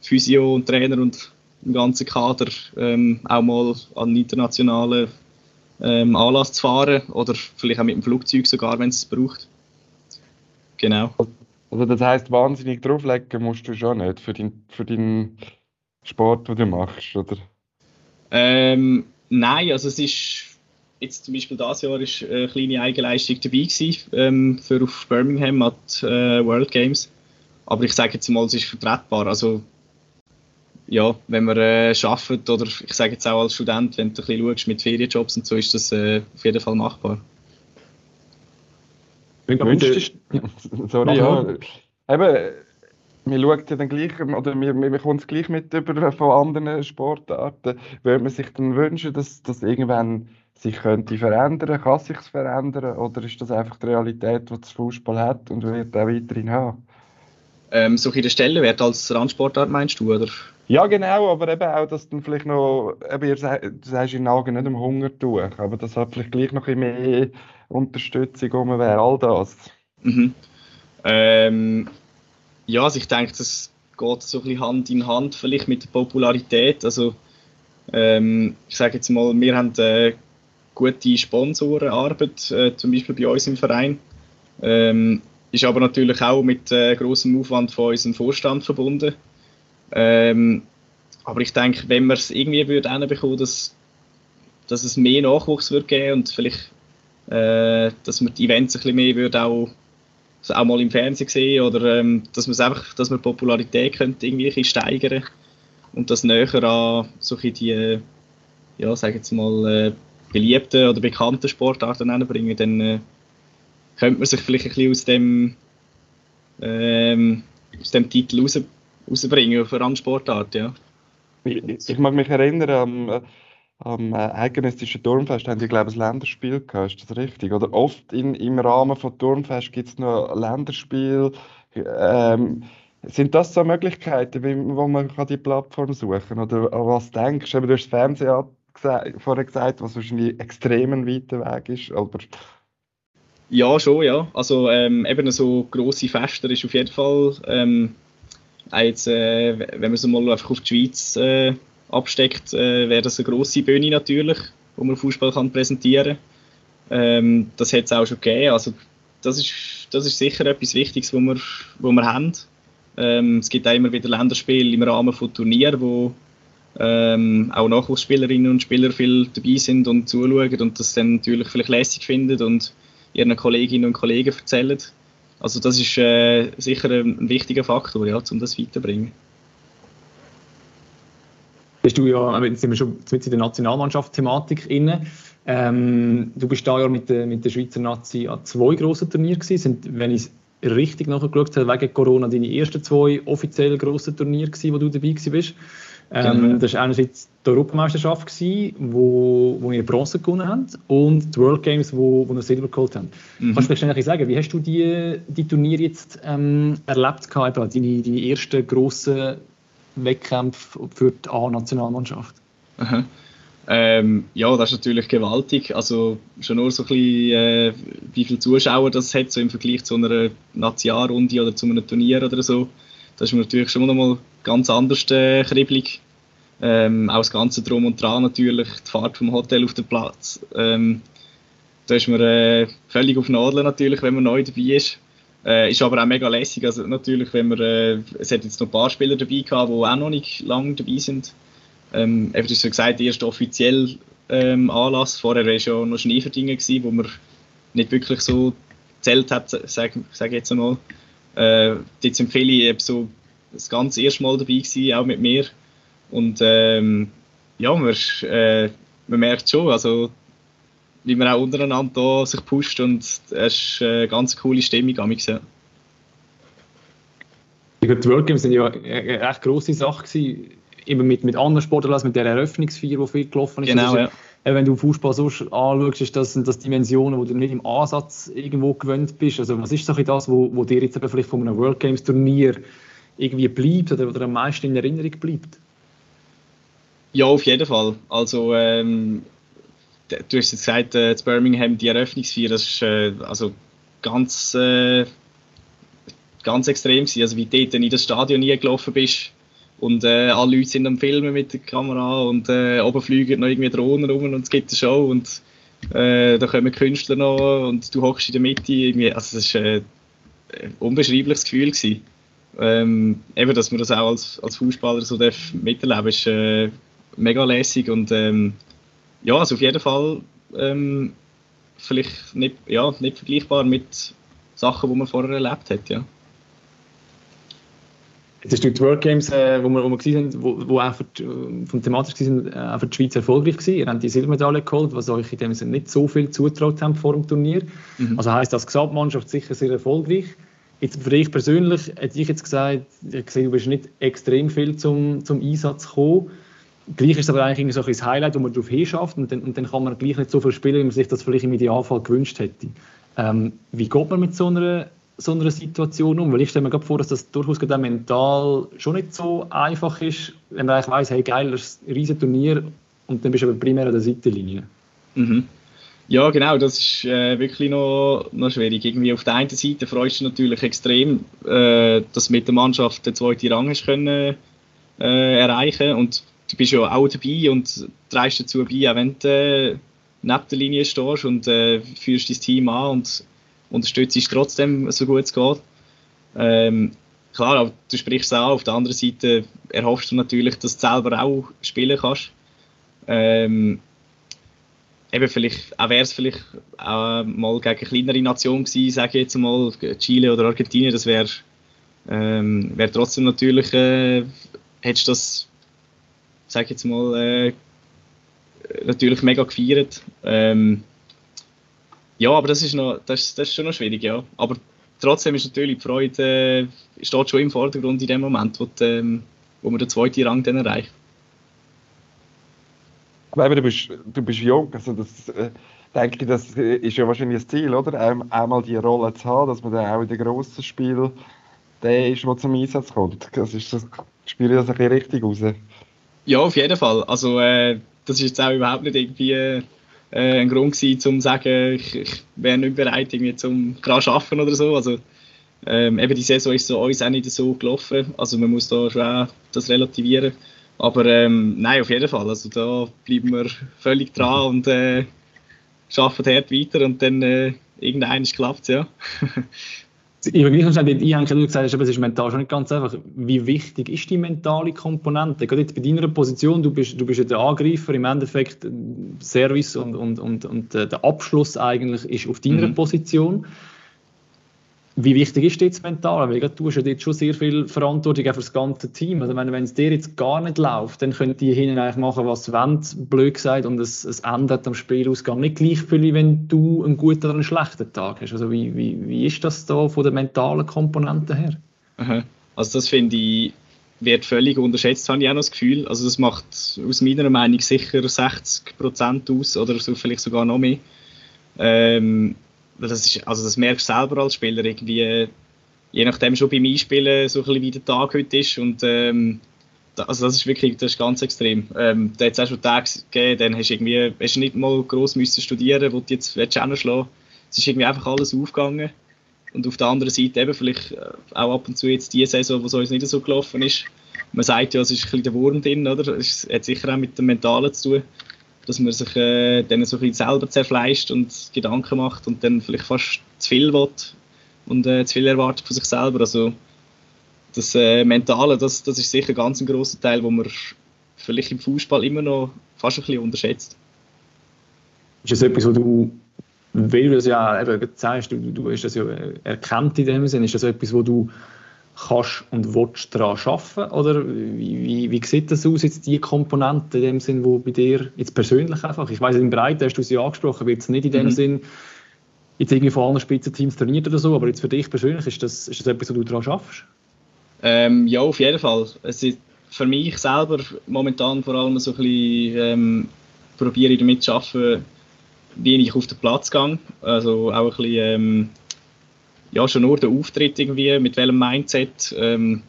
Physio und Trainer und dem ganzen Kader ähm, auch mal an internationalen ähm, Anlass zu fahren oder vielleicht auch mit dem Flugzeug sogar, wenn es es braucht. Genau. Also das heißt, wahnsinnig drauflegen musst du schon nicht für, dein, für deinen Sport, den du machst, oder? Ähm, nein, also es ist jetzt zum Beispiel dieses Jahr ist eine kleine Eigenleistung dabei gewesen, ähm, für auf Birmingham at äh, World Games. aber ich sage jetzt mal, es ist vertretbar. Also ja, wenn man äh, arbeitet oder ich sage jetzt auch als Student, wenn du ein bisschen schaust mit Ferienjobs und so, ist das äh, auf jeden Fall machbar. Wünschst Sorry, ja. Eben, man schaut ja dann gleich, oder man, man bekommt es gleich mit über von anderen Sportarten. Würde man sich dann wünschen, dass das irgendwann sich könnte verändern, kann sich verändern, oder ist das einfach die Realität, die das Fußball hat und wird auch weiterhin haben? Ähm, so in der Stellenwert als Randsportart meinst du, oder? Ja, genau, aber eben auch, dass dann vielleicht noch, eben, ihr du sagst in Augen nicht um Hunger tun, aber dass halt vielleicht gleich noch ein mehr Unterstützung um wäre, all das. Mhm. Ähm, ja, also ich denke, das geht so ein bisschen Hand in Hand vielleicht mit der Popularität. Also ähm, ich sage jetzt mal, wir haben äh, gute Sponsorenarbeit, äh, zum Beispiel bei uns im Verein. Ähm, ist aber natürlich auch mit äh, großem Aufwand von unserem Vorstand verbunden. Ähm, aber ich denke, wenn man es irgendwie würde hinbekommen, dass, dass es mehr Nachwuchs wird geben und vielleicht, äh, dass man die Events ein bisschen mehr würde auch, auch mal im Fernsehen sehen oder ähm, dass man es einfach, dass man Popularität könnte irgendwie steigern und das näher an solche die, ja, sag jetzt mal, äh, beliebten oder bekannten Sportarten bringen, dann äh, könnte man sich vielleicht ein bisschen aus dem, ähm, aus dem Titel raus, rausbringen für eine Sportart, ja. Ich, ich mag mich erinnern, am, am äh, eidgenössischen Turmfest haben die, glaube ich, ein Länderspiel gehabt, ist das richtig? Oder oft in, im Rahmen von Turmfest gibt es noch Länderspiel. Ähm, sind das so Möglichkeiten, wie, wo man kann die Plattform suchen kann? Oder was denkst du? Du hast das Fernsehen vorher gesagt, was wahrscheinlich extrem ein weiter Weg ist, aber ja, schon, ja. Also ähm, eben so grosse Feste ist auf jeden Fall, ähm, jetzt, äh, wenn man so mal einfach auf die Schweiz äh, absteckt, äh, wäre das eine grosse Bühne natürlich, wo man Fußball kann präsentieren kann. Ähm, das hat es auch schon gegeben. Also das ist, das ist sicher etwas Wichtiges, wo wir, wo wir haben. Ähm, es gibt auch immer wieder Länderspiele im Rahmen von Turnieren, wo ähm, auch Nachwuchsspielerinnen und Spieler viel dabei sind und zuschauen und das dann natürlich vielleicht lässig finden und ihren Kolleginnen und Kollegen erzählen. Also das ist äh, sicher ein, wichtiger Faktor, ja, um das weiterzubringen. Bist du ja, jetzt sind wir schon in der Nationalmannschaft-Thematik inne. Ähm, du bist da ja mit der, mit der Schweizer Nazi an zwei grossen Turnieren gewesen. Sind, wenn ich richtig nachgeschaut habe, wegen Corona deine ersten zwei offiziell grossen Turniere gewesen, wo du dabei bist. Ähm, genau. Das war einerseits die Europameisterschaft, gewesen, wo, wo wir Bronze gewonnen haben, und die World Games, wo, wo wir Silber geholt haben. Mhm. Kannst du mir schnell sagen, wie hast du die, die Turniere jetzt ähm, erlebt, gehabt, deine, deine ersten grossen Wettkämpfe für die A-Nationalmannschaft? Ähm, ja, das ist natürlich gewaltig. Also schon nur so ein bisschen, äh, wie viele Zuschauer das hat, so im Vergleich zu einer Nationalrunde oder zu einem Turnier oder so. Das ist natürlich schon mal ganz anders äh, kribbelig. Ähm, auch das ganze Drum und Dran natürlich, die Fahrt vom Hotel auf den Platz. Ähm, da ist man äh, völlig auf Nadeln natürlich, wenn man neu dabei ist. Äh, ist aber auch mega lässig. Also natürlich, wenn man, äh, es hat jetzt noch ein paar Spieler dabei gehabt, die auch noch nicht lange dabei sind. Ähm, du hast ja gesagt, der erste offiziell ähm, Anlass. Vorher war ja noch Schneeverdingen, wo man nicht wirklich so zählt hat, sage sag ich jetzt einmal. Äh, dort sind viele eben so das ganze erste Mal dabei gewesen, auch mit mir. Und ähm, ja, man, äh, man merkt schon, also wie man auch untereinander da sich pusht und es ist eine ganz coole Stimmung am ja. Die World Games sind ja eine recht grosse Sache gewesen, immer mit, mit anderen Sportlern mit der Eröffnungsfeier, die viel gelaufen ist. Genau, ja. Wenn du Fußball so anschaust, ist das, sind das Dimensionen, wo du nicht im Ansatz irgendwo gewöhnt bist. Also was ist so das, wo, wo dir jetzt vielleicht von einem World Games Turnier irgendwie bleibt oder, oder am meisten in Erinnerung bleibt? Ja, auf jeden Fall. Also, ähm, du hast jetzt gesagt, äh, Birmingham, die Eröffnungsfeier, das ist äh, also ganz, äh, ganz extrem gewesen. Also, wie du dort in das Stadion nie gelaufen bist und äh, alle Leute sind am Filmen mit der Kamera und äh, oben fliegen noch irgendwie Drohnen rum und es gibt eine Show und äh, da kommen Künstler noch und du hockst in der Mitte. Irgendwie. Also, das war äh, ein unbeschreibliches Gefühl. Gewesen. Ähm, eben, dass man das auch als, als Fußballer so darf miterleben ist äh, mega lässig und ähm, ja, also auf jeden Fall ähm, vielleicht nicht, ja, nicht vergleichbar mit Sachen, die man vorher erlebt hat, ja. Jetzt hast du die World Games, äh, wo wir, wo wir gesehen haben, wo, wo auch für die, äh, von thematisch sind, äh, auch für die Schweiz erfolgreich gewesen. Ihr habt die Silbermedaille geholt, was euch in dem Sinne nicht so viel zutraut haben vor dem Turnier. Mhm. Also heisst das Gesamtmannschaft sicher sehr erfolgreich. Jetzt für dich persönlich hätte ich jetzt gesagt, ich sehe, du bist nicht extrem viel zum, zum Einsatz gekommen. Gleich ist es aber eigentlich so ein das Highlight, wo man darauf hinschafft und dann, und dann kann man gleich nicht so viel spielen, wie man sich das vielleicht im Idealfall gewünscht hätte. Ähm, wie geht man mit so einer so einer Situation um? Weil ich stelle mir gerade vor, dass das durchaus gerade mental schon nicht so einfach ist, wenn man eigentlich weiss, hey geil, das ist ein riesen Turnier und dann bist du aber primär an der Seitenlinie. Mhm. Ja, genau, das ist äh, wirklich noch, noch schwierig. Irgendwie auf der einen Seite freust du dich natürlich extrem, äh, dass mit der Mannschaft den zweiten Rang hast können, äh, erreichen und du bist ja auch dabei und trägst dazu bei, auch wenn du äh, neben der Linie stehst und äh, führst dein Team an und unterstützt es trotzdem, so gut es geht. Ähm, klar, aber du sprichst auch, auf der anderen Seite erhoffst du natürlich, dass du selber auch spielen kannst. Ähm, eben vielleicht, auch wäre es vielleicht auch mal gegen eine kleinere Nation gewesen, sage ich jetzt mal, Chile oder Argentinien, das wäre ähm, wär trotzdem natürlich, äh, hättest du das, sage ich jetzt mal, äh, natürlich mega gefeiert. Ähm, ja, aber das ist, noch, das, das ist schon noch schwierig, ja. Aber trotzdem ist natürlich die Freude äh, steht schon im Vordergrund in dem Moment, wo, die, ähm, wo man den zweiten Rang dann erreicht. Ich glaube, du bist, du bist jung, also das äh, denke ich, das ist ja wahrscheinlich das Ziel, oder? Einmal die Rolle zu haben, dass man dann auch in den grossen Spielen der ist, der zum Einsatz kommt. Das ist das, spiele ich das ein bisschen richtig raus? Ja, auf jeden Fall. Also äh, das ist jetzt auch überhaupt nicht irgendwie äh, ein Grund gewesen, um zu sagen, ich, ich wäre nicht bereit, irgendwie zum gerade arbeiten oder so. Also, ähm, eben die Saison ist so uns auch nicht so gelaufen. Also man muss da schon auch das relativieren. Aber ähm, nein, auf jeden Fall. Also da bleiben wir völlig dran und äh, arbeiten hart weiter und dann äh, irgendein klappt es, ja. Ich will gleich schnell einhängen, du gesagt hast, es ist mental schon nicht ganz einfach. Wie wichtig ist die mentale Komponente? Gerade jetzt bei deiner Position, du bist, du bist ja der Angreifer, im Endeffekt Service und, und, und, und äh, der Abschluss eigentlich ist auf deiner mhm. Position. Wie wichtig ist das mental? Weil du hast ja jetzt schon sehr viel Verantwortung für das ganze Team. Also wenn, es dir jetzt gar nicht läuft, dann könnt ihr hinten eigentlich machen, was sie wollen, blöd gesagt, und es, es ändert am Spielausgang nicht gleich viel, wenn du einen guten oder einen schlechten Tag hast. Also wie, wie, wie ist das da von der mentalen Komponente her? Also das finde ich, wird völlig unterschätzt, habe ich auch noch das Gefühl. Also das macht aus meiner Meinung sicher 60% aus oder so, vielleicht sogar noch mehr. Ähm, das ist, also das merkst du selber als Spieler irgendwie, je nachdem schon beim Einspielen so ein wie der Tag heute ist und ähm, also das ist wirklich, das ist ganz extrem. Ähm, da hat es auch schon Tage gegeben, dann hast du irgendwie, hast du nicht mal gross müssen studieren, wo du jetzt willst schlagen Es ist irgendwie einfach alles aufgegangen. Und auf der anderen Seite eben vielleicht äh, auch ab und zu jetzt die Saison, wo es uns nicht so gelaufen ist. Man sagt ja, es ist ein bisschen der Wurm drin, oder? Es hat sicher auch mit dem Mentalen zu tun dass man sich äh, dann so ein bisschen selber zerfleischt und Gedanken macht und dann vielleicht fast zu viel will und äh, zu viel erwartet von sich selber. Also das äh, Mentale, das, das ist sicher ganz ein großer Teil, wo man vielleicht im Fußball immer noch fast ein bisschen unterschätzt. Ist das etwas, wo du, weil du es ja eben sagst, du, du hast das ja erkannt in dem Sinne, ist das etwas, wo du kannst und willst daran arbeiten? Oder wie, wie, wie sieht das aus, jetzt die Komponente in dem Sinn, wo bei dir jetzt persönlich einfach, ich weiß in Breite hast du sie angesprochen, wird es nicht in dem mhm. Sinn jetzt irgendwie von allen Spitzenteams trainiert oder so, aber jetzt für dich persönlich, ist das, ist das etwas, wo du daran schaffst? Ähm, ja, auf jeden Fall. Es ist für mich selber momentan vor allem so ein bisschen ähm, probiere ich damit zu arbeiten, wie ich auf den Platz gehe. Also auch ein bisschen ähm, ja, schon nur der Auftritt irgendwie, mit welchem Mindset, ähm,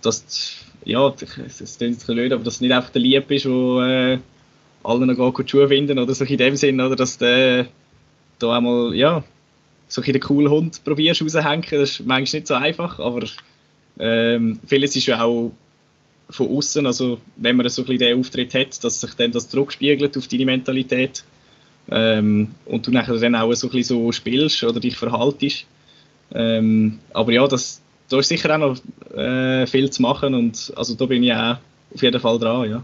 dass, ja, das klingt ein bisschen blöd, aber dass es nicht einfach der Lieb ist, der äh, allen noch gut Schuhe finden oder so in dem Sinn, oder dass der da einmal, ja, so ein den coolen Hund probierst rauszuhängen, das ist manchmal nicht so einfach, aber ähm, vieles ist ja auch von außen, also wenn man so ein den Auftritt hat, dass sich dann das zurückspiegelt auf deine Mentalität ähm, und du nachher dann auch so ein bisschen so spielst oder dich verhaltest, ähm, aber ja, das, da ist sicher auch noch äh, viel zu machen und also da bin ich auch auf jeden Fall dran, ja.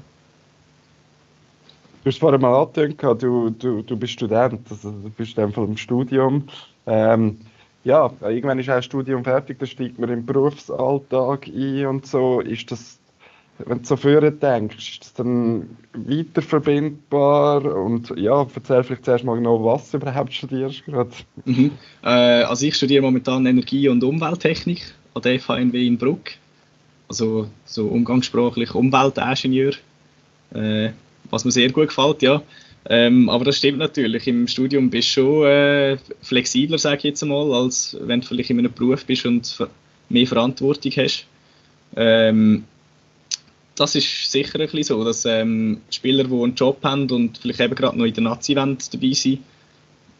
Du hast vorhin mal angetönt, du, du, du bist Student, also du bist in im Studium. Ähm, ja, irgendwann ist ein Studium fertig, dann steigt man im Berufsalltag ein und so. Ist das, wenn du so früher denkst, ist dann weiter verbindbar? Und ja, erzähl vielleicht zuerst mal genau, was du überhaupt studierst gerade. Mhm. Äh, also ich studiere momentan Energie- und Umwelttechnik an der FHNW in Bruck. Also so umgangssprachlich Umweltingenieur, äh, was mir sehr gut gefällt, ja. Ähm, aber das stimmt natürlich. Im Studium bist du schon äh, flexibler, sage ich jetzt einmal, als wenn du vielleicht in einem Beruf bist und mehr Verantwortung hast. Ähm, das ist sicher ein bisschen so, dass ähm, Spieler, die einen Job haben und vielleicht eben gerade noch in der Nazi dabei sind,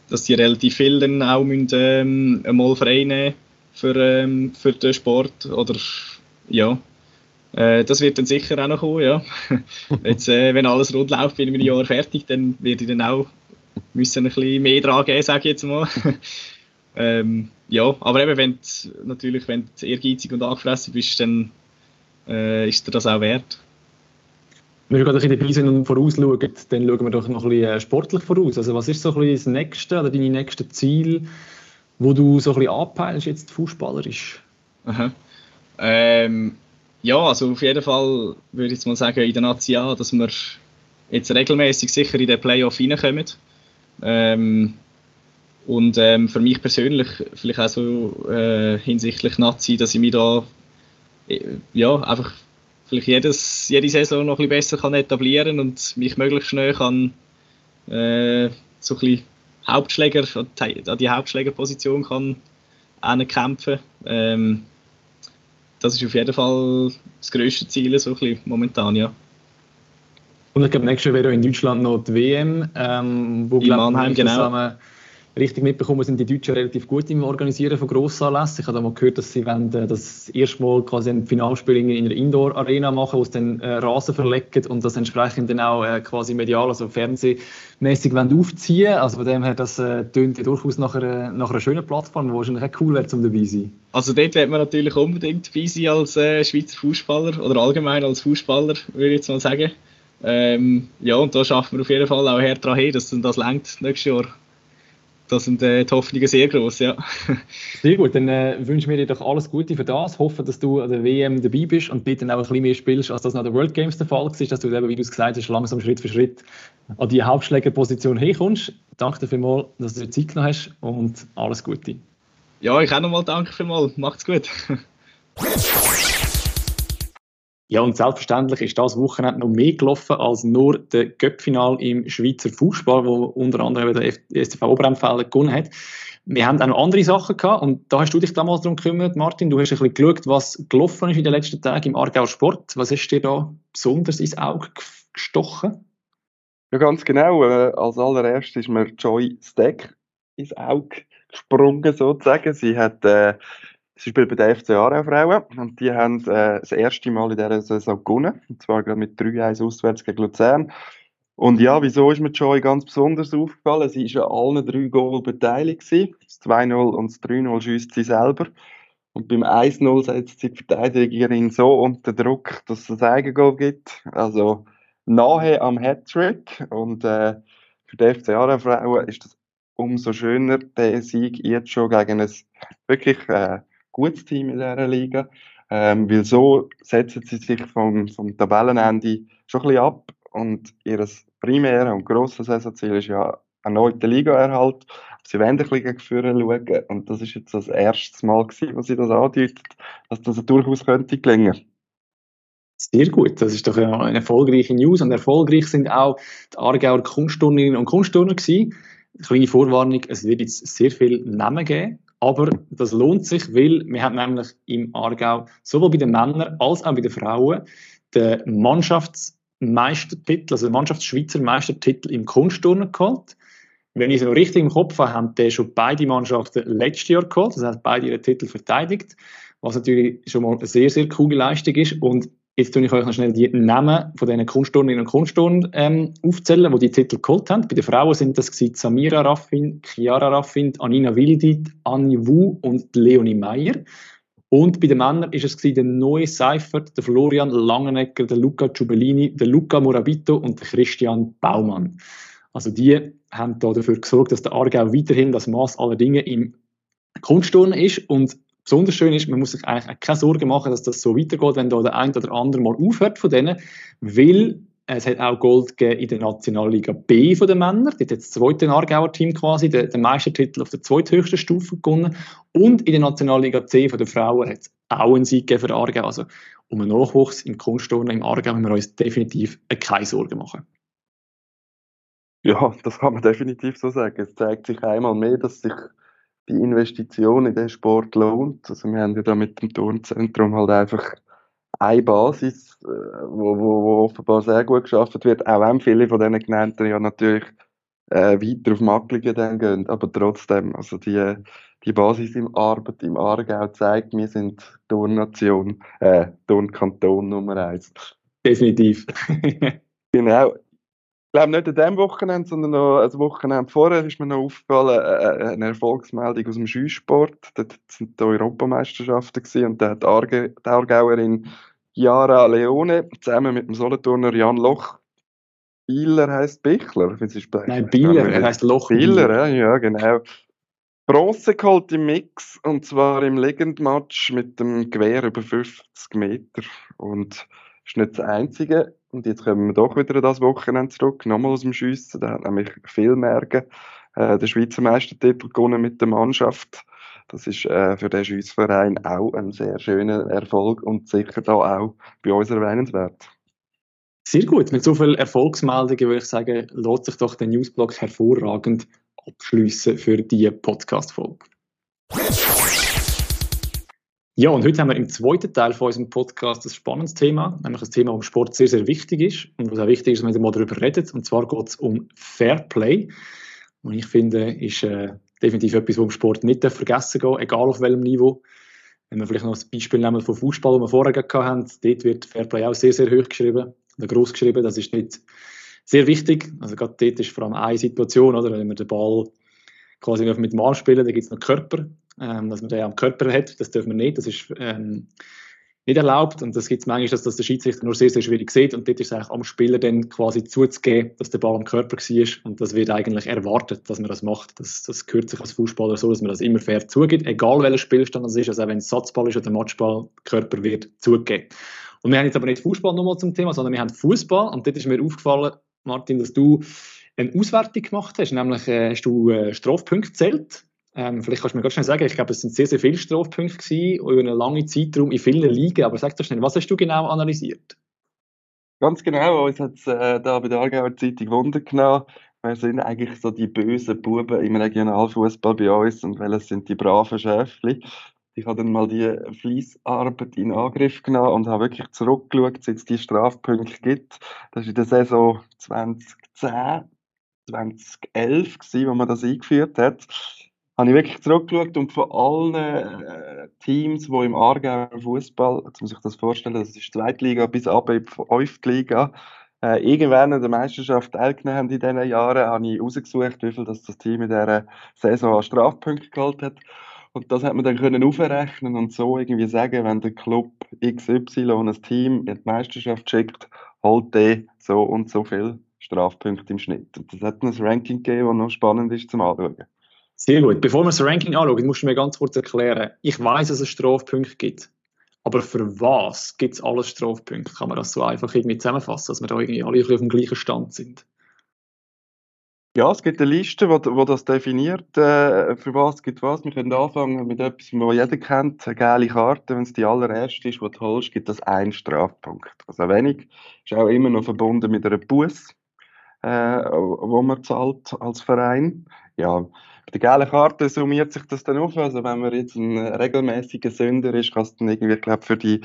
dass die relativ viel dann auch müssen, ähm, einmal frei nehmen für, ähm, für den Sport oder ja, äh, das wird dann sicher auch noch kommen, ja. Jetzt, äh, wenn alles rund läuft, bin ich einem Jahr fertig, dann werde ich dann auch müssen ein bisschen mehr dran geben, sage ich jetzt mal. ähm, ja, aber eben, wenn du, natürlich, wenn du ehrgeizig und angefressen bist, dann äh, ist dir das auch wert. Wenn wir gerade ein bisschen den vorausschauen, dann schauen wir doch noch ein bisschen äh, sportlich voraus. Also was ist so ein bisschen das nächste oder deine nächsten Ziele, wo du so ein bisschen anpeilst jetzt fußballerisch? Aha. Ähm, ja, also auf jeden Fall würde ich jetzt mal sagen, in der Nazi A, dass wir jetzt regelmäßig sicher in den Playoff reinkommen. Ähm, und ähm, für mich persönlich, vielleicht auch so äh, hinsichtlich Nazi, dass ich mich da ja, einfach vielleicht jedes, jede Saison noch ein bisschen besser kann etablieren und mich möglichst schnell kann äh, so ein bisschen Hauptschläger, an die Hauptschlägerposition kann kämpfen. Ähm, das ist auf jeden Fall das grösste Ziel so ein bisschen momentan, ja. Und ich glaube, nächstes Jahr wäre in Deutschland noch die WM, ähm, wo in Mannheim, genau. Zusammen richtig mitbekommen, sind die Deutschen relativ gut im Organisieren von Grossanlässen. Ich habe mal gehört, dass sie wollen, äh, das erste Mal quasi ein Finalspiel in einer Indoor-Arena machen, wo sie dann äh, Rasen verlegen und das entsprechend dann auch äh, quasi medial, also fernsehmäßig aufziehen. Also von dem her, das äh, tönt ja durchaus nach einer, nach einer schönen Plattform, wo wahrscheinlich auch cool wäre, um dabei zu sein. Also dort wird man natürlich unbedingt dabei sein als äh, Schweizer Fußballer oder allgemein als Fußballer, würde ich jetzt mal sagen. Ähm, ja, und da schaffen wir auf jeden Fall auch härter hin, dass das längt nächstes Jahr da sind äh, die Hoffnungen sehr groß, ja. Sehr gut, dann äh, wünschen wir dir doch alles Gute für das. Hoffe, dass du an der WM dabei bist und bitte auch ein bisschen mehr spielst, als das nach der World Games der Fall war, dass du eben, wie du es gesagt hast, langsam Schritt für Schritt an die Hauptschlägerposition herkommst. Danke dir vielmals, dass du dir Zeit genommen hast und alles Gute. Ja, ich auch nochmal danke vielmals. Macht's gut. Ja, und selbstverständlich ist das Wochenende noch mehr gelaufen als nur der Göppfinal im Schweizer Fußball, wo unter anderem der STV Oberempfehlen gewonnen hat. Wir haben auch noch andere Sachen gehabt und da hast du dich damals darum gekümmert, Martin. Du hast ein bisschen geschaut, was gelaufen ist in den letzten Tagen im Aargau Sport. Was ist dir da besonders ins Auge gestochen? Ja, ganz genau. Äh, als allererstes ist mir Joy Steck ins Auge gesprungen, sozusagen. Sie hat äh, Sie spielt bei der FC Aarau Frauen und die haben äh, das erste Mal in dieser Saison gewonnen. Und zwar gerade mit 3-1 auswärts gegen Luzern. Und ja, wieso ist mir Joy ganz besonders aufgefallen? Sie war an allen drei Goals beteiligt. Gewesen. Das 2-0 und das 3-0 schießt sie selber. Und beim 1-0 setzt sie die Verteidigerin so unter Druck, dass es ein Eigengoal gibt. Also nahe am Hattrick. Und äh, für die FC Aarau Frauen ist das umso schöner, der Sieg jetzt schon gegen ein wirklich äh, gutes Team in dieser Liga. Ähm, weil so setzen sie sich vom, vom Tabellenende schon ein bisschen ab und ihr primäres und grosses Saisonziel ist ja erneut der Ligaerhalt. Sie wollen ein bisschen gegen schauen und das ist jetzt das erste Mal gewesen, was sie das andeutet, dass das durchaus könnte gelingen. Sehr gut, das ist doch eine erfolgreiche News und erfolgreich sind auch die Aargauer Kunstturnerinnen und Kunstturner gewesen. Kleine Vorwarnung, es wird jetzt sehr viel Namen geben aber das lohnt sich, weil wir haben nämlich im Aargau sowohl bei den Männern als auch bei den Frauen den Mannschaftsmeistertitel, also den Mannschaftsschweizer Meistertitel im Kunstturnen geholt. Wenn ich es noch richtig im Kopf habe, haben die schon beide Mannschaften letztes Jahr geholt, das heißt beide ihren Titel verteidigt, was natürlich schon mal eine sehr, sehr coole Leistung ist. Und Jetzt tue ich euch noch schnell die Namen von diesen Kunstturnerinnen und Kunstturnern ähm, aufzählen, die die Titel geholt haben. Bei den Frauen sind das Samira Raffin, Chiara Raffin, Anina Wildit, Anni Wu und Leonie Meyer. Und bei den Männern ist es der neue Seifert, der Florian Langenegger, der Luca Giubellini, der Luca Morabito und der Christian Baumann. Also die haben da dafür gesorgt, dass der Aargau weiterhin das Maß aller Dinge im Kunstturnen ist und besonders schön ist, man muss sich eigentlich keine Sorgen machen, dass das so weitergeht, wenn da der ein oder andere mal aufhört von denen, weil es hat auch Gold gegeben in der Nationalliga B von den Männern. Dort hat das zweite Aargauer Team quasi den, den Meistertitel auf der zweithöchsten Stufe gewonnen. Und in der Nationalliga C von den Frauen hat es auch einen Sieg gegeben für Aargau. Also um einen Nachwuchs im Kunstturnen im Aargau müssen wir uns definitiv keine Sorgen machen. Ja, das kann man definitiv so sagen. Es zeigt sich einmal mehr, dass sich die Investition in den Sport lohnt. Also wir haben ja da mit dem Turnzentrum halt einfach eine Basis, äh, wo, wo, wo offenbar sehr gut geschafft wird, auch wenn viele von diesen genannten ja natürlich äh, weiter auf Macklingen dann gehen, aber trotzdem, also die, die Basis im Arbeit im Aargau zeigt, wir sind Turnnation, äh, Turnkanton Nummer eins. Definitiv. genau. Ich glaube nicht an diesem Wochenende, sondern noch ein Wochenende vorher ist mir noch aufgefallen, äh, äh eine Erfolgsmeldung aus dem Skisport. Dort sind die Europameisterschaften gewesen, und da hat die Aargauerin Chiara Leone zusammen mit dem Solothurner Jan Loch Bieler heißt Bichler. Nein, Bieler, er heißt Loch. Bieler, ja, ja, genau. Bronze geholt im Mix und zwar im Legend-Match mit dem Gewehr über 50 Meter. Und ist nicht das Einzige. Und jetzt kommen wir doch wieder das Wochenende zurück, nochmal aus dem Schiessen. Da hat nämlich viel merken. Äh, der Schweizer Meistertitel gewonnen mit der Mannschaft. Das ist äh, für den Schiessverein auch ein sehr schöner Erfolg und sicher da auch bei uns erwähnenswert. Sehr gut. Mit so vielen Erfolgsmeldungen würde ich sagen, lohnt sich doch der Newsblog hervorragend abschließen für diese Podcast-Folge. Ja, und heute haben wir im zweiten Teil von unserem Podcast ein spannendes Thema, nämlich ein Thema, das im Sport sehr, sehr wichtig ist und was auch wichtig ist, wenn wir darüber reden. Und zwar geht es um Fairplay. Und ich finde, ist äh, definitiv etwas, was im Sport nicht vergessen geht, egal auf welchem Niveau. Wenn wir vielleicht noch das Beispiel nehmen vom Fußball, das wir vorher gehabt haben, dort wird Fairplay auch sehr, sehr hoch geschrieben oder groß geschrieben. Das ist nicht sehr wichtig. Also gerade dort ist vor allem eine Situation, oder, wenn wir den Ball quasi mit dem Arm spielen, da gibt es noch Körper ähm, dass man den am Körper hat. Das dürfen wir nicht. Das ist ähm, nicht erlaubt. Und das gibt es manchmal, dass das der Schiedsrichter nur sehr, sehr schwierig sieht. Und dort ist es eigentlich am Spieler dann quasi zuzugeben, dass der Ball am Körper war. Und das wird eigentlich erwartet, dass man das macht. Das, das gehört sich als Fußballer so, dass man das immer fair zugibt, egal welcher Spielstand das ist. Also auch wenn es Satzball ist oder Matchball, Körper wird zugegeben. Und wir haben jetzt aber nicht Fußball nochmal zum Thema, sondern wir haben Fußball. Und dort ist mir aufgefallen, Martin, dass du eine Auswertung gemacht hast. Nämlich äh, hast du äh, Strafpunkte gezählt ähm, vielleicht kannst du mir ganz schnell sagen, ich glaube, es sind sehr, sehr viele Strafpunkte gewesen, über einen langen Zeitraum in vielen Ligen, aber sag doch schnell, was hast du genau analysiert? Ganz genau, uns hat es äh, da bei der Aargauer Zeitung Wunder genommen. Wer sind eigentlich so die bösen Buben im Regionalfußball bei uns und welche sind die braven Schäfli? Ich habe dann mal die Fließarbeit in Angriff genommen und habe wirklich zurückgeschaut, seit es die Strafpunkte gibt. Das war in der Saison 2010, 2011, gewesen, wo man das eingeführt hat habe ich wirklich zurückgeschaut und von allen äh, Teams, die im Aargauer Fußball, jetzt muss ich das vorstellen, das ist die Zweitliga bis ab in die Fünftliga, äh, irgendwann in der Meisterschaft teilgenommen haben in diesen Jahren, habe ich herausgesucht, wie viel das, das Team in dieser Saison an Strafpunkten geholt hat. Und das hat man dann können aufrechnen und so irgendwie sagen, wenn der Club XY ein Team in die Meisterschaft schickt, holt der so und so viel Strafpunkte im Schnitt. Und das hat ein Ranking gegeben, das noch spannend ist zum Anschauen. Sehr gut. Bevor wir das Ranking anschauen, musst du mir ganz kurz erklären. Ich weiß, dass es Strafpunkte gibt. Aber für was gibt es alles Strafpunkte? Kann man das so einfach irgendwie zusammenfassen, dass wir da irgendwie alle auf dem gleichen Stand sind? Ja, es gibt eine Liste, die, das definiert, äh, für was gibt was. Wir können anfangen mit etwas, was jeder kennt, eine gelbe Karte. Wenn es die allererste ist, die du holst, gibt es einen Strafpunkt. Also wenig. Ist auch immer noch verbunden mit einer Bus, äh, wo man zahlt als Verein. Ja, bei der gelben Karte summiert sich das dann auf. Also wenn man jetzt ein regelmäßiger Sünder ist, kann es dann irgendwie, ich glaube, für die,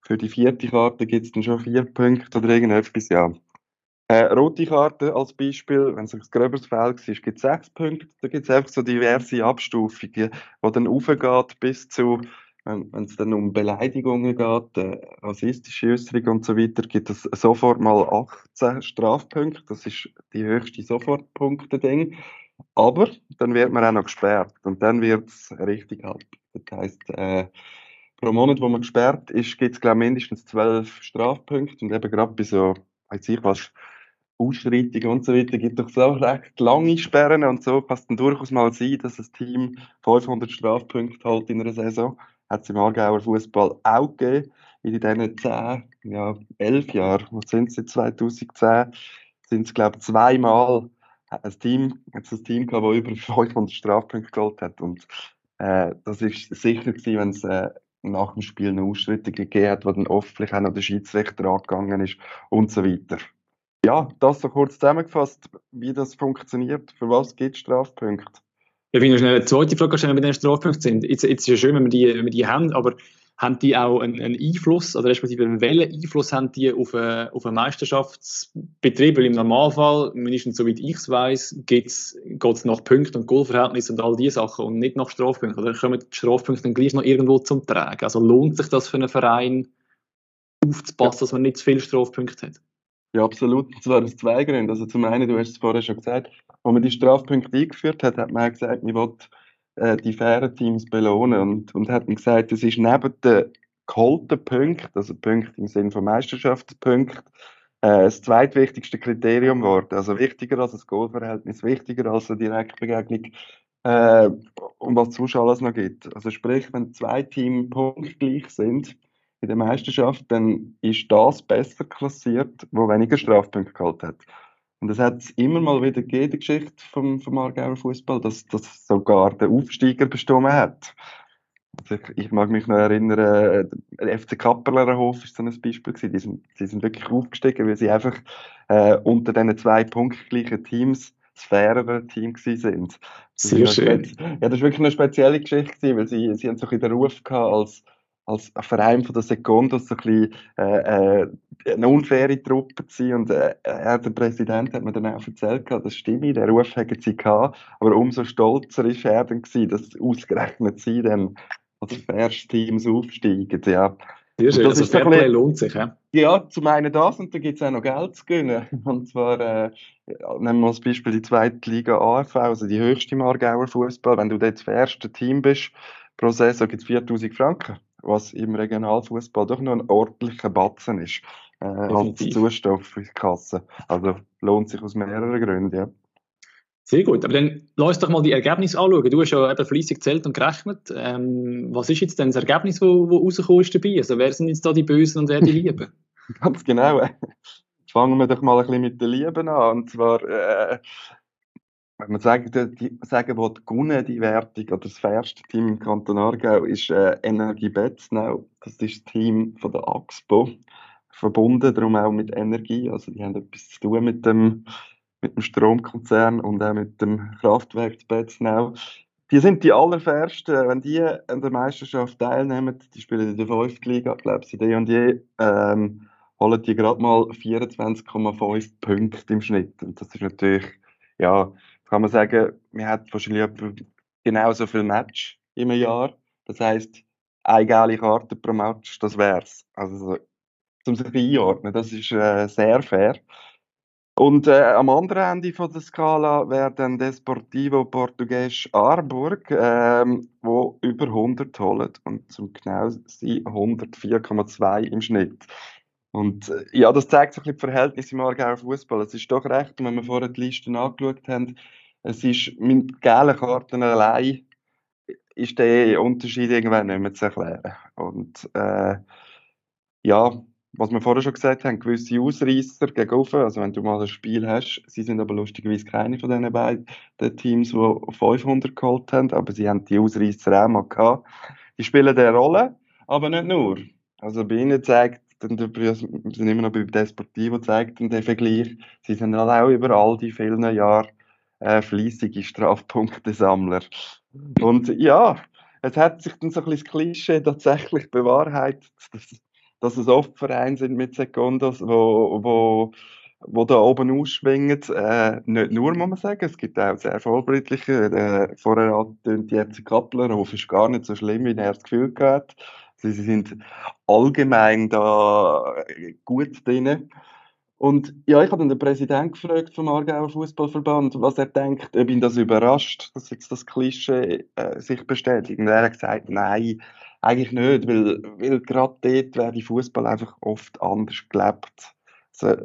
für die vierte Karte gibt es dann schon vier Punkte oder irgendetwas, ja. Äh, rote Karte als Beispiel, wenn es ein gröberes Feld ist, gibt es sechs Punkte. Da gibt es einfach so diverse Abstufungen, die dann aufgeht bis zu, wenn es dann um Beleidigungen geht, äh, rassistische Äußerungen und so weiter, gibt es sofort mal 18 Strafpunkte. Das ist die höchste Sofortpunkte-Ding. Aber dann wird man auch noch gesperrt und dann wird es richtig halt. Das heisst, äh, pro Monat, wo man gesperrt ist, gibt es glaube mindestens zwölf Strafpunkte und eben gerade bei so, weiß ich was, Ausschreitungen und so weiter, gibt doch so recht lange Sperren und so kann es dann durchaus mal sein, dass ein Team 500 Strafpunkte halt in einer Saison. Hat es im Aargauer Fußball auch gegeben. In diesen 10, ja, 11 Jahren, was sind sie, 2010, sind es, glaube ich, zweimal ein Team, hat ein Team gehabt, das über 500 Strafpunkte geholt hat. Und äh, das ist sicher gewesen, wenn es äh, nach dem Spiel eine Ausschreitung gegeben hat, wo dann oft auch noch der Schiedsrichter angegangen ist und so weiter. Ja, das so kurz zusammengefasst, wie das funktioniert. Für was gibt es Strafpunkte? Ja, wenn wir schnell eine zweite Frage stellen, mit den Strafpunkten sind. Jetzt, jetzt ist es ja schön, wenn wir die, wenn wir die haben, aber haben die auch einen, einen Einfluss, oder respektive welchen Einfluss haben die auf einen, auf einen Meisterschaftsbetrieb? Weil im Normalfall, mindestens soweit ich es weiss, geht es nach Punkten und Goalverhältnis und all diese Sachen und nicht nach Strafpunkten. Oder kommen die Strafpunkte dann gleich noch irgendwo zum Tragen? Also lohnt sich das für einen Verein aufzupassen, ja. dass man nicht zu viele Strafpunkte hat? Ja, absolut. Und zwar aus zwei Gründen. Also zum einen, du hast es vorher schon gesagt, als man die Strafpunkte eingeführt hat, hat man gesagt, man will äh, die fairen Teams belohnen und, und hat gesagt, es ist neben den geholten Punkten, also Punkte im Sinne von Meisterschaftspunkten, äh, das zweitwichtigste Kriterium geworden. Also wichtiger als das Goalverhältnis, wichtiger als eine Direktbegegnung, äh, um was es alles noch gibt. Also sprich, wenn zwei Teams punktgleich sind in der Meisterschaft, dann ist das besser klassiert, wo weniger Strafpunkte gehalten hat. Und es hat immer mal wieder gegeben, die Geschichte vom, vom Aargauer Fußball, dass, dass sogar der Aufsteiger bestimmt hat. Also ich, ich, mag mich noch erinnern, äh, der FC Kapperler Hof ist so ein Beispiel gewesen. Die sind, die sind wirklich aufgestiegen, weil sie einfach äh, unter diesen zwei punktgleichen Teams das fairere Team gewesen sind. Sehr schön. Ja, das ist wirklich eine spezielle Geschichte weil sie, sie haben so ein den Ruf gehabt als als Verein von der Sekundos so ein bisschen, äh, äh, eine unfaire Truppe sein. Und äh, er, der Präsident hat mir dann auch erzählt, das stimmt, der Ruf hätten sie gehabt, aber umso stolzer ist er dann gewesen, dass ausgerechnet sie dann als erstes Team aufsteigen. Ja. Sehr schön, also Fairplay lohnt sich, ja? Ja, zum einen das und da gibt es auch noch Geld zu gewinnen. Und zwar, äh, nehmen wir als Beispiel die zweite Liga AFV, also die höchste im Aargauer Fußball. Wenn du dort das erste Team bist, pro Saison gibt es 4000 Franken was im Regionalfußball doch noch ein ordentlicher Batzen ist. Äh, als Zustoff für die Kasse. Also lohnt sich aus mehreren Gründen, ja. Sehr gut, aber dann lass uns doch mal die Ergebnisse anschauen. Du hast ja eben fleissig gezählt und gerechnet. Ähm, was ist jetzt denn das Ergebnis, das rausgekommen ist dabei? Also wer sind jetzt da die Bösen und wer die Lieben? Ganz genau. Fangen wir doch mal ein bisschen mit den Lieben an. Und zwar äh, wenn man sagen, die, sagen will, gewonnen die Wertung oder das fairste Team im Kanton Aargau ist äh, Energie Betznau. Das ist das Team von der AXPO. Verbunden, darum auch mit Energie. Also die haben etwas zu tun mit dem, mit dem Stromkonzern und auch mit dem Kraftwerk Betznau. Die sind die allerfairsten. Wenn die an der Meisterschaft teilnehmen, die spielen in der 5. Liga, glaube ich, die und je, ähm, holen die gerade mal 24,5 Punkte im Schnitt. Und das ist natürlich, ja, kann man sagen, man hat wahrscheinlich genauso viel Match im Jahr. Das heisst, eine geile Karte pro Match, das wär's. Also, um sich einordnen, das ist äh, sehr fair. Und äh, am anderen Ende von der Skala wäre dann Desportivo Portugues Aarburg, ähm, wo über 100 holt und zum genau sein 104,2 im Schnitt. Und äh, ja, das zeigt so ein bisschen die Verhältnisse im Aargauer Fußball. Es ist doch recht, wenn wir vorher die Listen angeschaut haben, es ist mit gelben Karten allein ist der Unterschied irgendwann nicht mehr zu erklären. Und äh, ja, was wir vorher schon gesagt haben, gewisse Ausreißer gegen oben, also wenn du mal ein Spiel hast, sie sind aber lustigerweise keine von diesen beiden Teams, die 500 geholt haben, aber sie haben die Ausreißer auch mal gehabt. Die spielen eine Rolle, aber nicht nur. Also bei ihnen zeigt dann sind immer noch bei Desportivo zeigt dann der Vergleich, sie sind halt auch über all die vielen Jahre äh, fleissige Strafpunktesammler. Und ja, es hat sich dann so ein bisschen das Klischee tatsächlich bewahrheitet, dass, dass es oft Vereine sind mit Sekundos, wo, wo, wo da oben ausschwingen. Äh, nicht nur, muss man sagen, es gibt auch sehr vorbildliche. Äh, vorher angetönt, die FC Kapplerhof ist gar nicht so schlimm, wie er das Gefühl hat. Sie, sind allgemein da gut drin. Und ja, ich habe dann den Präsidenten gefragt vom Aargauer Fußballverband, was er denkt, ob ihn das überrascht, dass jetzt das Klischee äh, sich bestätigt. Und er hat gesagt, nein, eigentlich nicht, weil, weil gerade dort werde Fußball einfach oft anders gelebt. Also,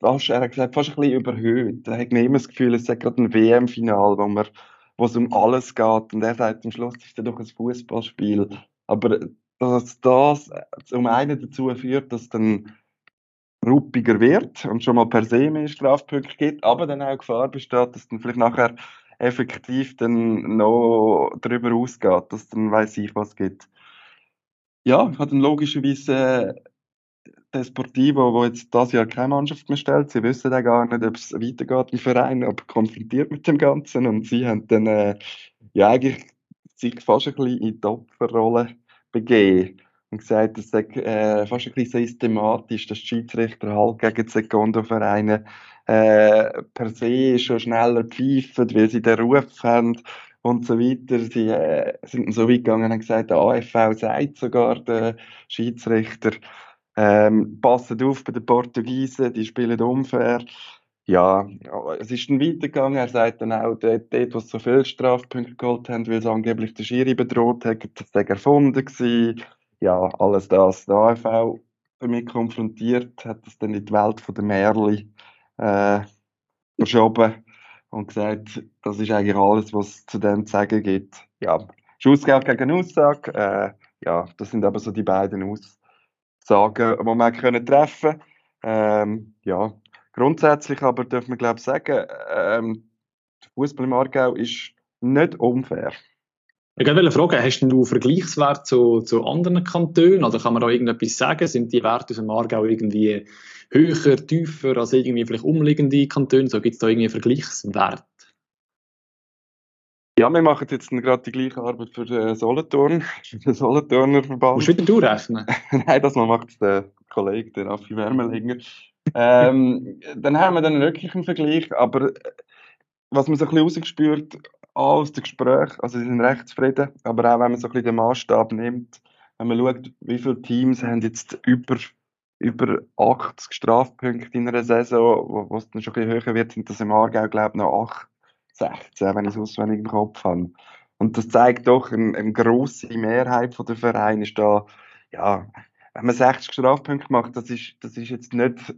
fast, er hat gesagt, fast ein bisschen überhöht. Er hat immer das Gefühl, es sei gerade ein WM-Final, wo wo es um alles geht. Und er sagt, am Schluss ist es doch ein Fußballspiel. Aber dass das zum einen dazu führt, dass dann ruppiger wird und schon mal per se mehr Strafpunkte gibt, aber dann auch Gefahr besteht, dass dann vielleicht nachher effektiv dann noch darüber ausgeht, dass dann weiß ich was gibt. Ja, hat dann logischerweise der Sportivo, wo jetzt das Jahr keine Mannschaft mehr stellt, sie wissen ja gar nicht, ob es weitergeht im Verein, aber konfrontiert mit dem Ganzen und sie haben dann äh, ja eigentlich sich fast ein bisschen in die Opferrolle begeben und gesagt, es sei äh, fast ein bisschen systematisch, dass die Schiedsrichter halt gegen die Sekundovereine äh, per se schon schneller pfeifen, weil sie den Ruf haben und so weiter. Sie äh, sind so weit gegangen und gesagt, der AFV sagt sogar, der Schiedsrichter, ähm, passen auf bei den Portugiesen, die spielen unfair. Ja, es ist dann weitergegangen. Er sagt dann auch, dort, dort wo sie so viele Strafpunkte geholt haben, weil sie angeblich den Schiri bedroht haben, das sei erfunden gewesen. Ja, alles das. Der AFV damit konfrontiert, hat das dann in die Welt von der Merli äh, verschoben und gesagt, das ist eigentlich alles, was es zu dem zu sagen gibt. Ja, Schussgeld gegen Aussage, äh, ja, das sind aber so die beiden Aussagen, die man können treffen ähm, ja, grundsätzlich aber dürfen wir glaube ich sagen, ähm, der Fußball im Aargau ist nicht unfair. Ich wollte fragen, hast du Vergleichswert zu, zu anderen Kantonen? Oder kann man da irgendetwas sagen? Sind die Werte aus dem Aargau irgendwie höher, tiefer als irgendwie vielleicht umliegende Kantone? So gibt es da irgendwie Vergleichswert? Ja, wir machen jetzt gerade die gleiche Arbeit für den Solothurn, für den Solothurner Verband. Musst du wieder durchrechnen? Nein, das macht der Kollege, der Raffi Wärmelinger. Ähm, dann haben wir dann wirklich einen Vergleich, aber was man so ein bisschen rausgespürt aus dem Gespräch, also sie sind recht zufrieden, aber auch wenn man so ein bisschen den Maßstab nimmt, wenn man schaut, wie viele Teams haben jetzt über, über 80 Strafpunkte in einer Saison, wo es dann schon ein bisschen höher wird, sind das im Aargau, glaube ich, noch 8, 16, wenn ich es auswendig im Kopf habe. Und das zeigt doch, eine, eine grosse Mehrheit der Vereine ist da, ja, wenn man 60 Strafpunkte macht, das ist, das ist jetzt nicht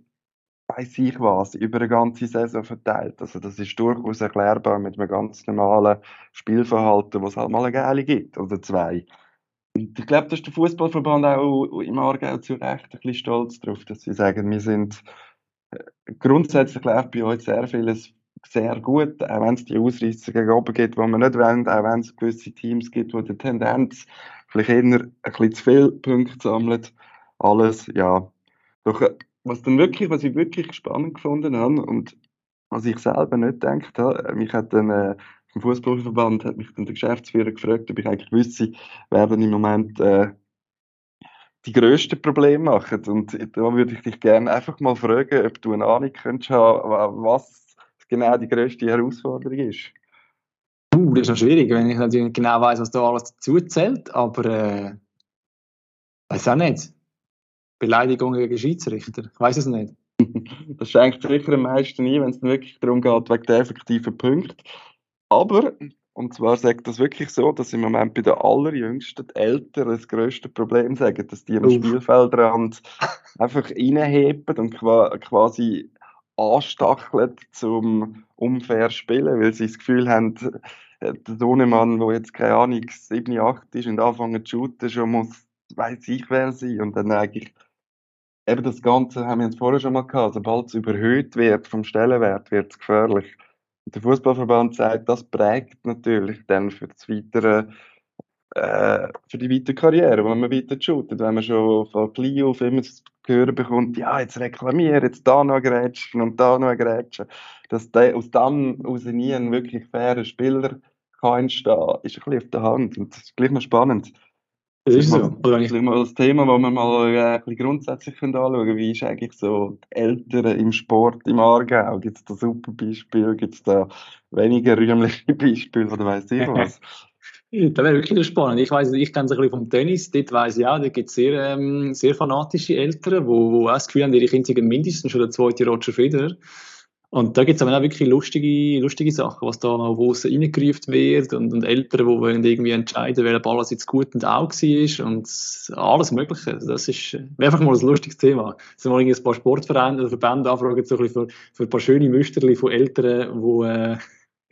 weiß ich was, über eine ganze Saison verteilt. Also das ist durchaus erklärbar mit einem ganz normalen Spielverhalten, was halt mal eine geile gibt oder zwei. Und ich glaube, da ist der Fußballverband auch im Aargau zu Recht ein bisschen stolz darauf, dass sie sagen, wir sind äh, grundsätzlich läuft bei uns sehr vieles sehr gut, auch wenn es die Ausreißer gegen oben gibt, die wir nicht wollen, auch wenn es gewisse Teams gibt, die die Tendenz vielleicht eher ein bisschen zu viele Punkte sammeln. Alles, ja. Doch was dann wirklich, was ich wirklich spannend gefunden habe und was ich selber nicht gedacht habe, mich hat dann äh, vom Fußballverband hat mich dann der Geschäftsführer gefragt, ob ich eigentlich wüsste, wer dann im Moment äh, die grössten Probleme machen. Und da würde ich dich gerne einfach mal fragen, ob du eine Ahnung könntest haben, was genau die grösste Herausforderung ist. Uh, das ist noch schwierig, wenn ich natürlich nicht genau weiß, was da alles dazu zählt, aber äh, weiß auch nicht. Beleidigungen gegen Schiedsrichter? Ich weiß es nicht. das schenkt sicher am meisten ein, wenn es wirklich darum geht, wegen der effektiven Punkte. Aber, und zwar sagt das wirklich so, dass im Moment bei den allerjüngsten die Eltern das grösste Problem sagen, dass die am Uff. Spielfeldrand einfach reinheben und quasi anstacheln zum unfair spielen, weil sie das Gefühl haben, äh, der Sohnemann, der jetzt keine Ahnung 7, 8 ist und anfangen zu shooten, schon muss, weiß ich wer sein und dann eigentlich eben das Ganze haben wir jetzt vorher schon mal gehabt, sobald es überhöht wird vom Stellenwert, wird es gefährlich. Und der Fußballverband sagt, das prägt natürlich dann für das weitere äh, für die weitere Karriere, wenn man weiter shootet, wenn man schon von klein auf immer das Gehör bekommt, ja, jetzt reklamieren, jetzt da noch grätschen und da noch grätschen, dass der, aus dem aus nie ein wirklich fairer Spieler kann entstehen, ist ein bisschen auf der Hand und das ist gleich noch spannend. Das ist so. Das ist mal das Thema, das wir mal äh, ein bisschen grundsätzlich anschauen können. Wie ist eigentlich so die Eltern im Sport im Aargau? Gibt es da super Beispiele? Gibt es da weniger rühmliche Beispiele oder weiss ich was? Das wäre wirklich spannend. Ich weiß, ich kenne es ein bisschen vom Tennis. Dort weiss ich auch, da gibt es sehr, ähm, sehr fanatische Eltern, die, die auch das Gefühl haben, ihre Kinder sind mindestens schon der zweite Roger Federer. Und da gibt es aber auch wirklich lustige, lustige Sachen, was da noch wo reingerufen wird und, und Eltern, die wollen irgendwie entscheiden, welcher Ball jetzt gut und auch war und alles Mögliche. Also das ist einfach mal ein lustiges Thema. Es sind mal ein paar Sportvereine oder Verbände anfragen, so ein für, für ein paar schöne Müsterli von Eltern, die äh,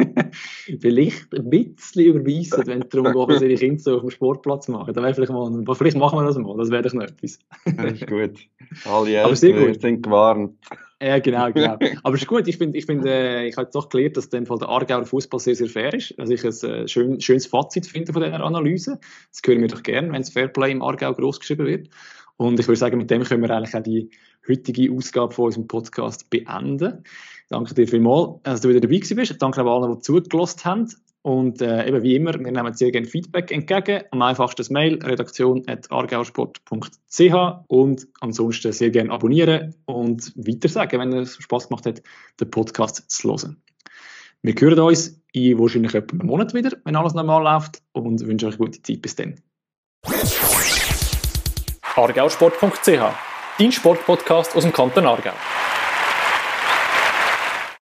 vielleicht ein bisschen überweisen, wenn es darum geht, dass ihre Kinder so auf dem Sportplatz machen. Da vielleicht, mal, vielleicht machen wir das mal, das wäre doch noch etwas. das ist gut. Alle Eltern sind gewarnt. Ja, genau, genau. Aber es ist gut, ich, find, ich, find, äh, ich habe doch gelernt, dass der Aargauer Fußball sehr, sehr fair ist. Also ich ein äh, schön, schönes Fazit finde von dieser Analyse. Das hören wir doch gerne, wenn das Fairplay im Aargau groß geschrieben wird. Und ich würde sagen, mit dem können wir eigentlich auch die heutige Ausgabe von unserem Podcast beenden. Danke dir vielmals, dass du wieder dabei bist. Danke auch allen, die zugelassen haben. Und äh, eben wie immer, wir nehmen sehr gerne Feedback entgegen. Am einfachsten das Mail redaktion.argausport.ch und ansonsten sehr gerne abonnieren und weiter sagen, wenn es Spaß gemacht hat, den Podcast zu hören. Wir hören uns in wahrscheinlich etwa einem Monat wieder, wenn alles normal läuft und wünschen euch gute Zeit bis dann. argausport.ch, dein Sportpodcast aus dem Kanton Aargau.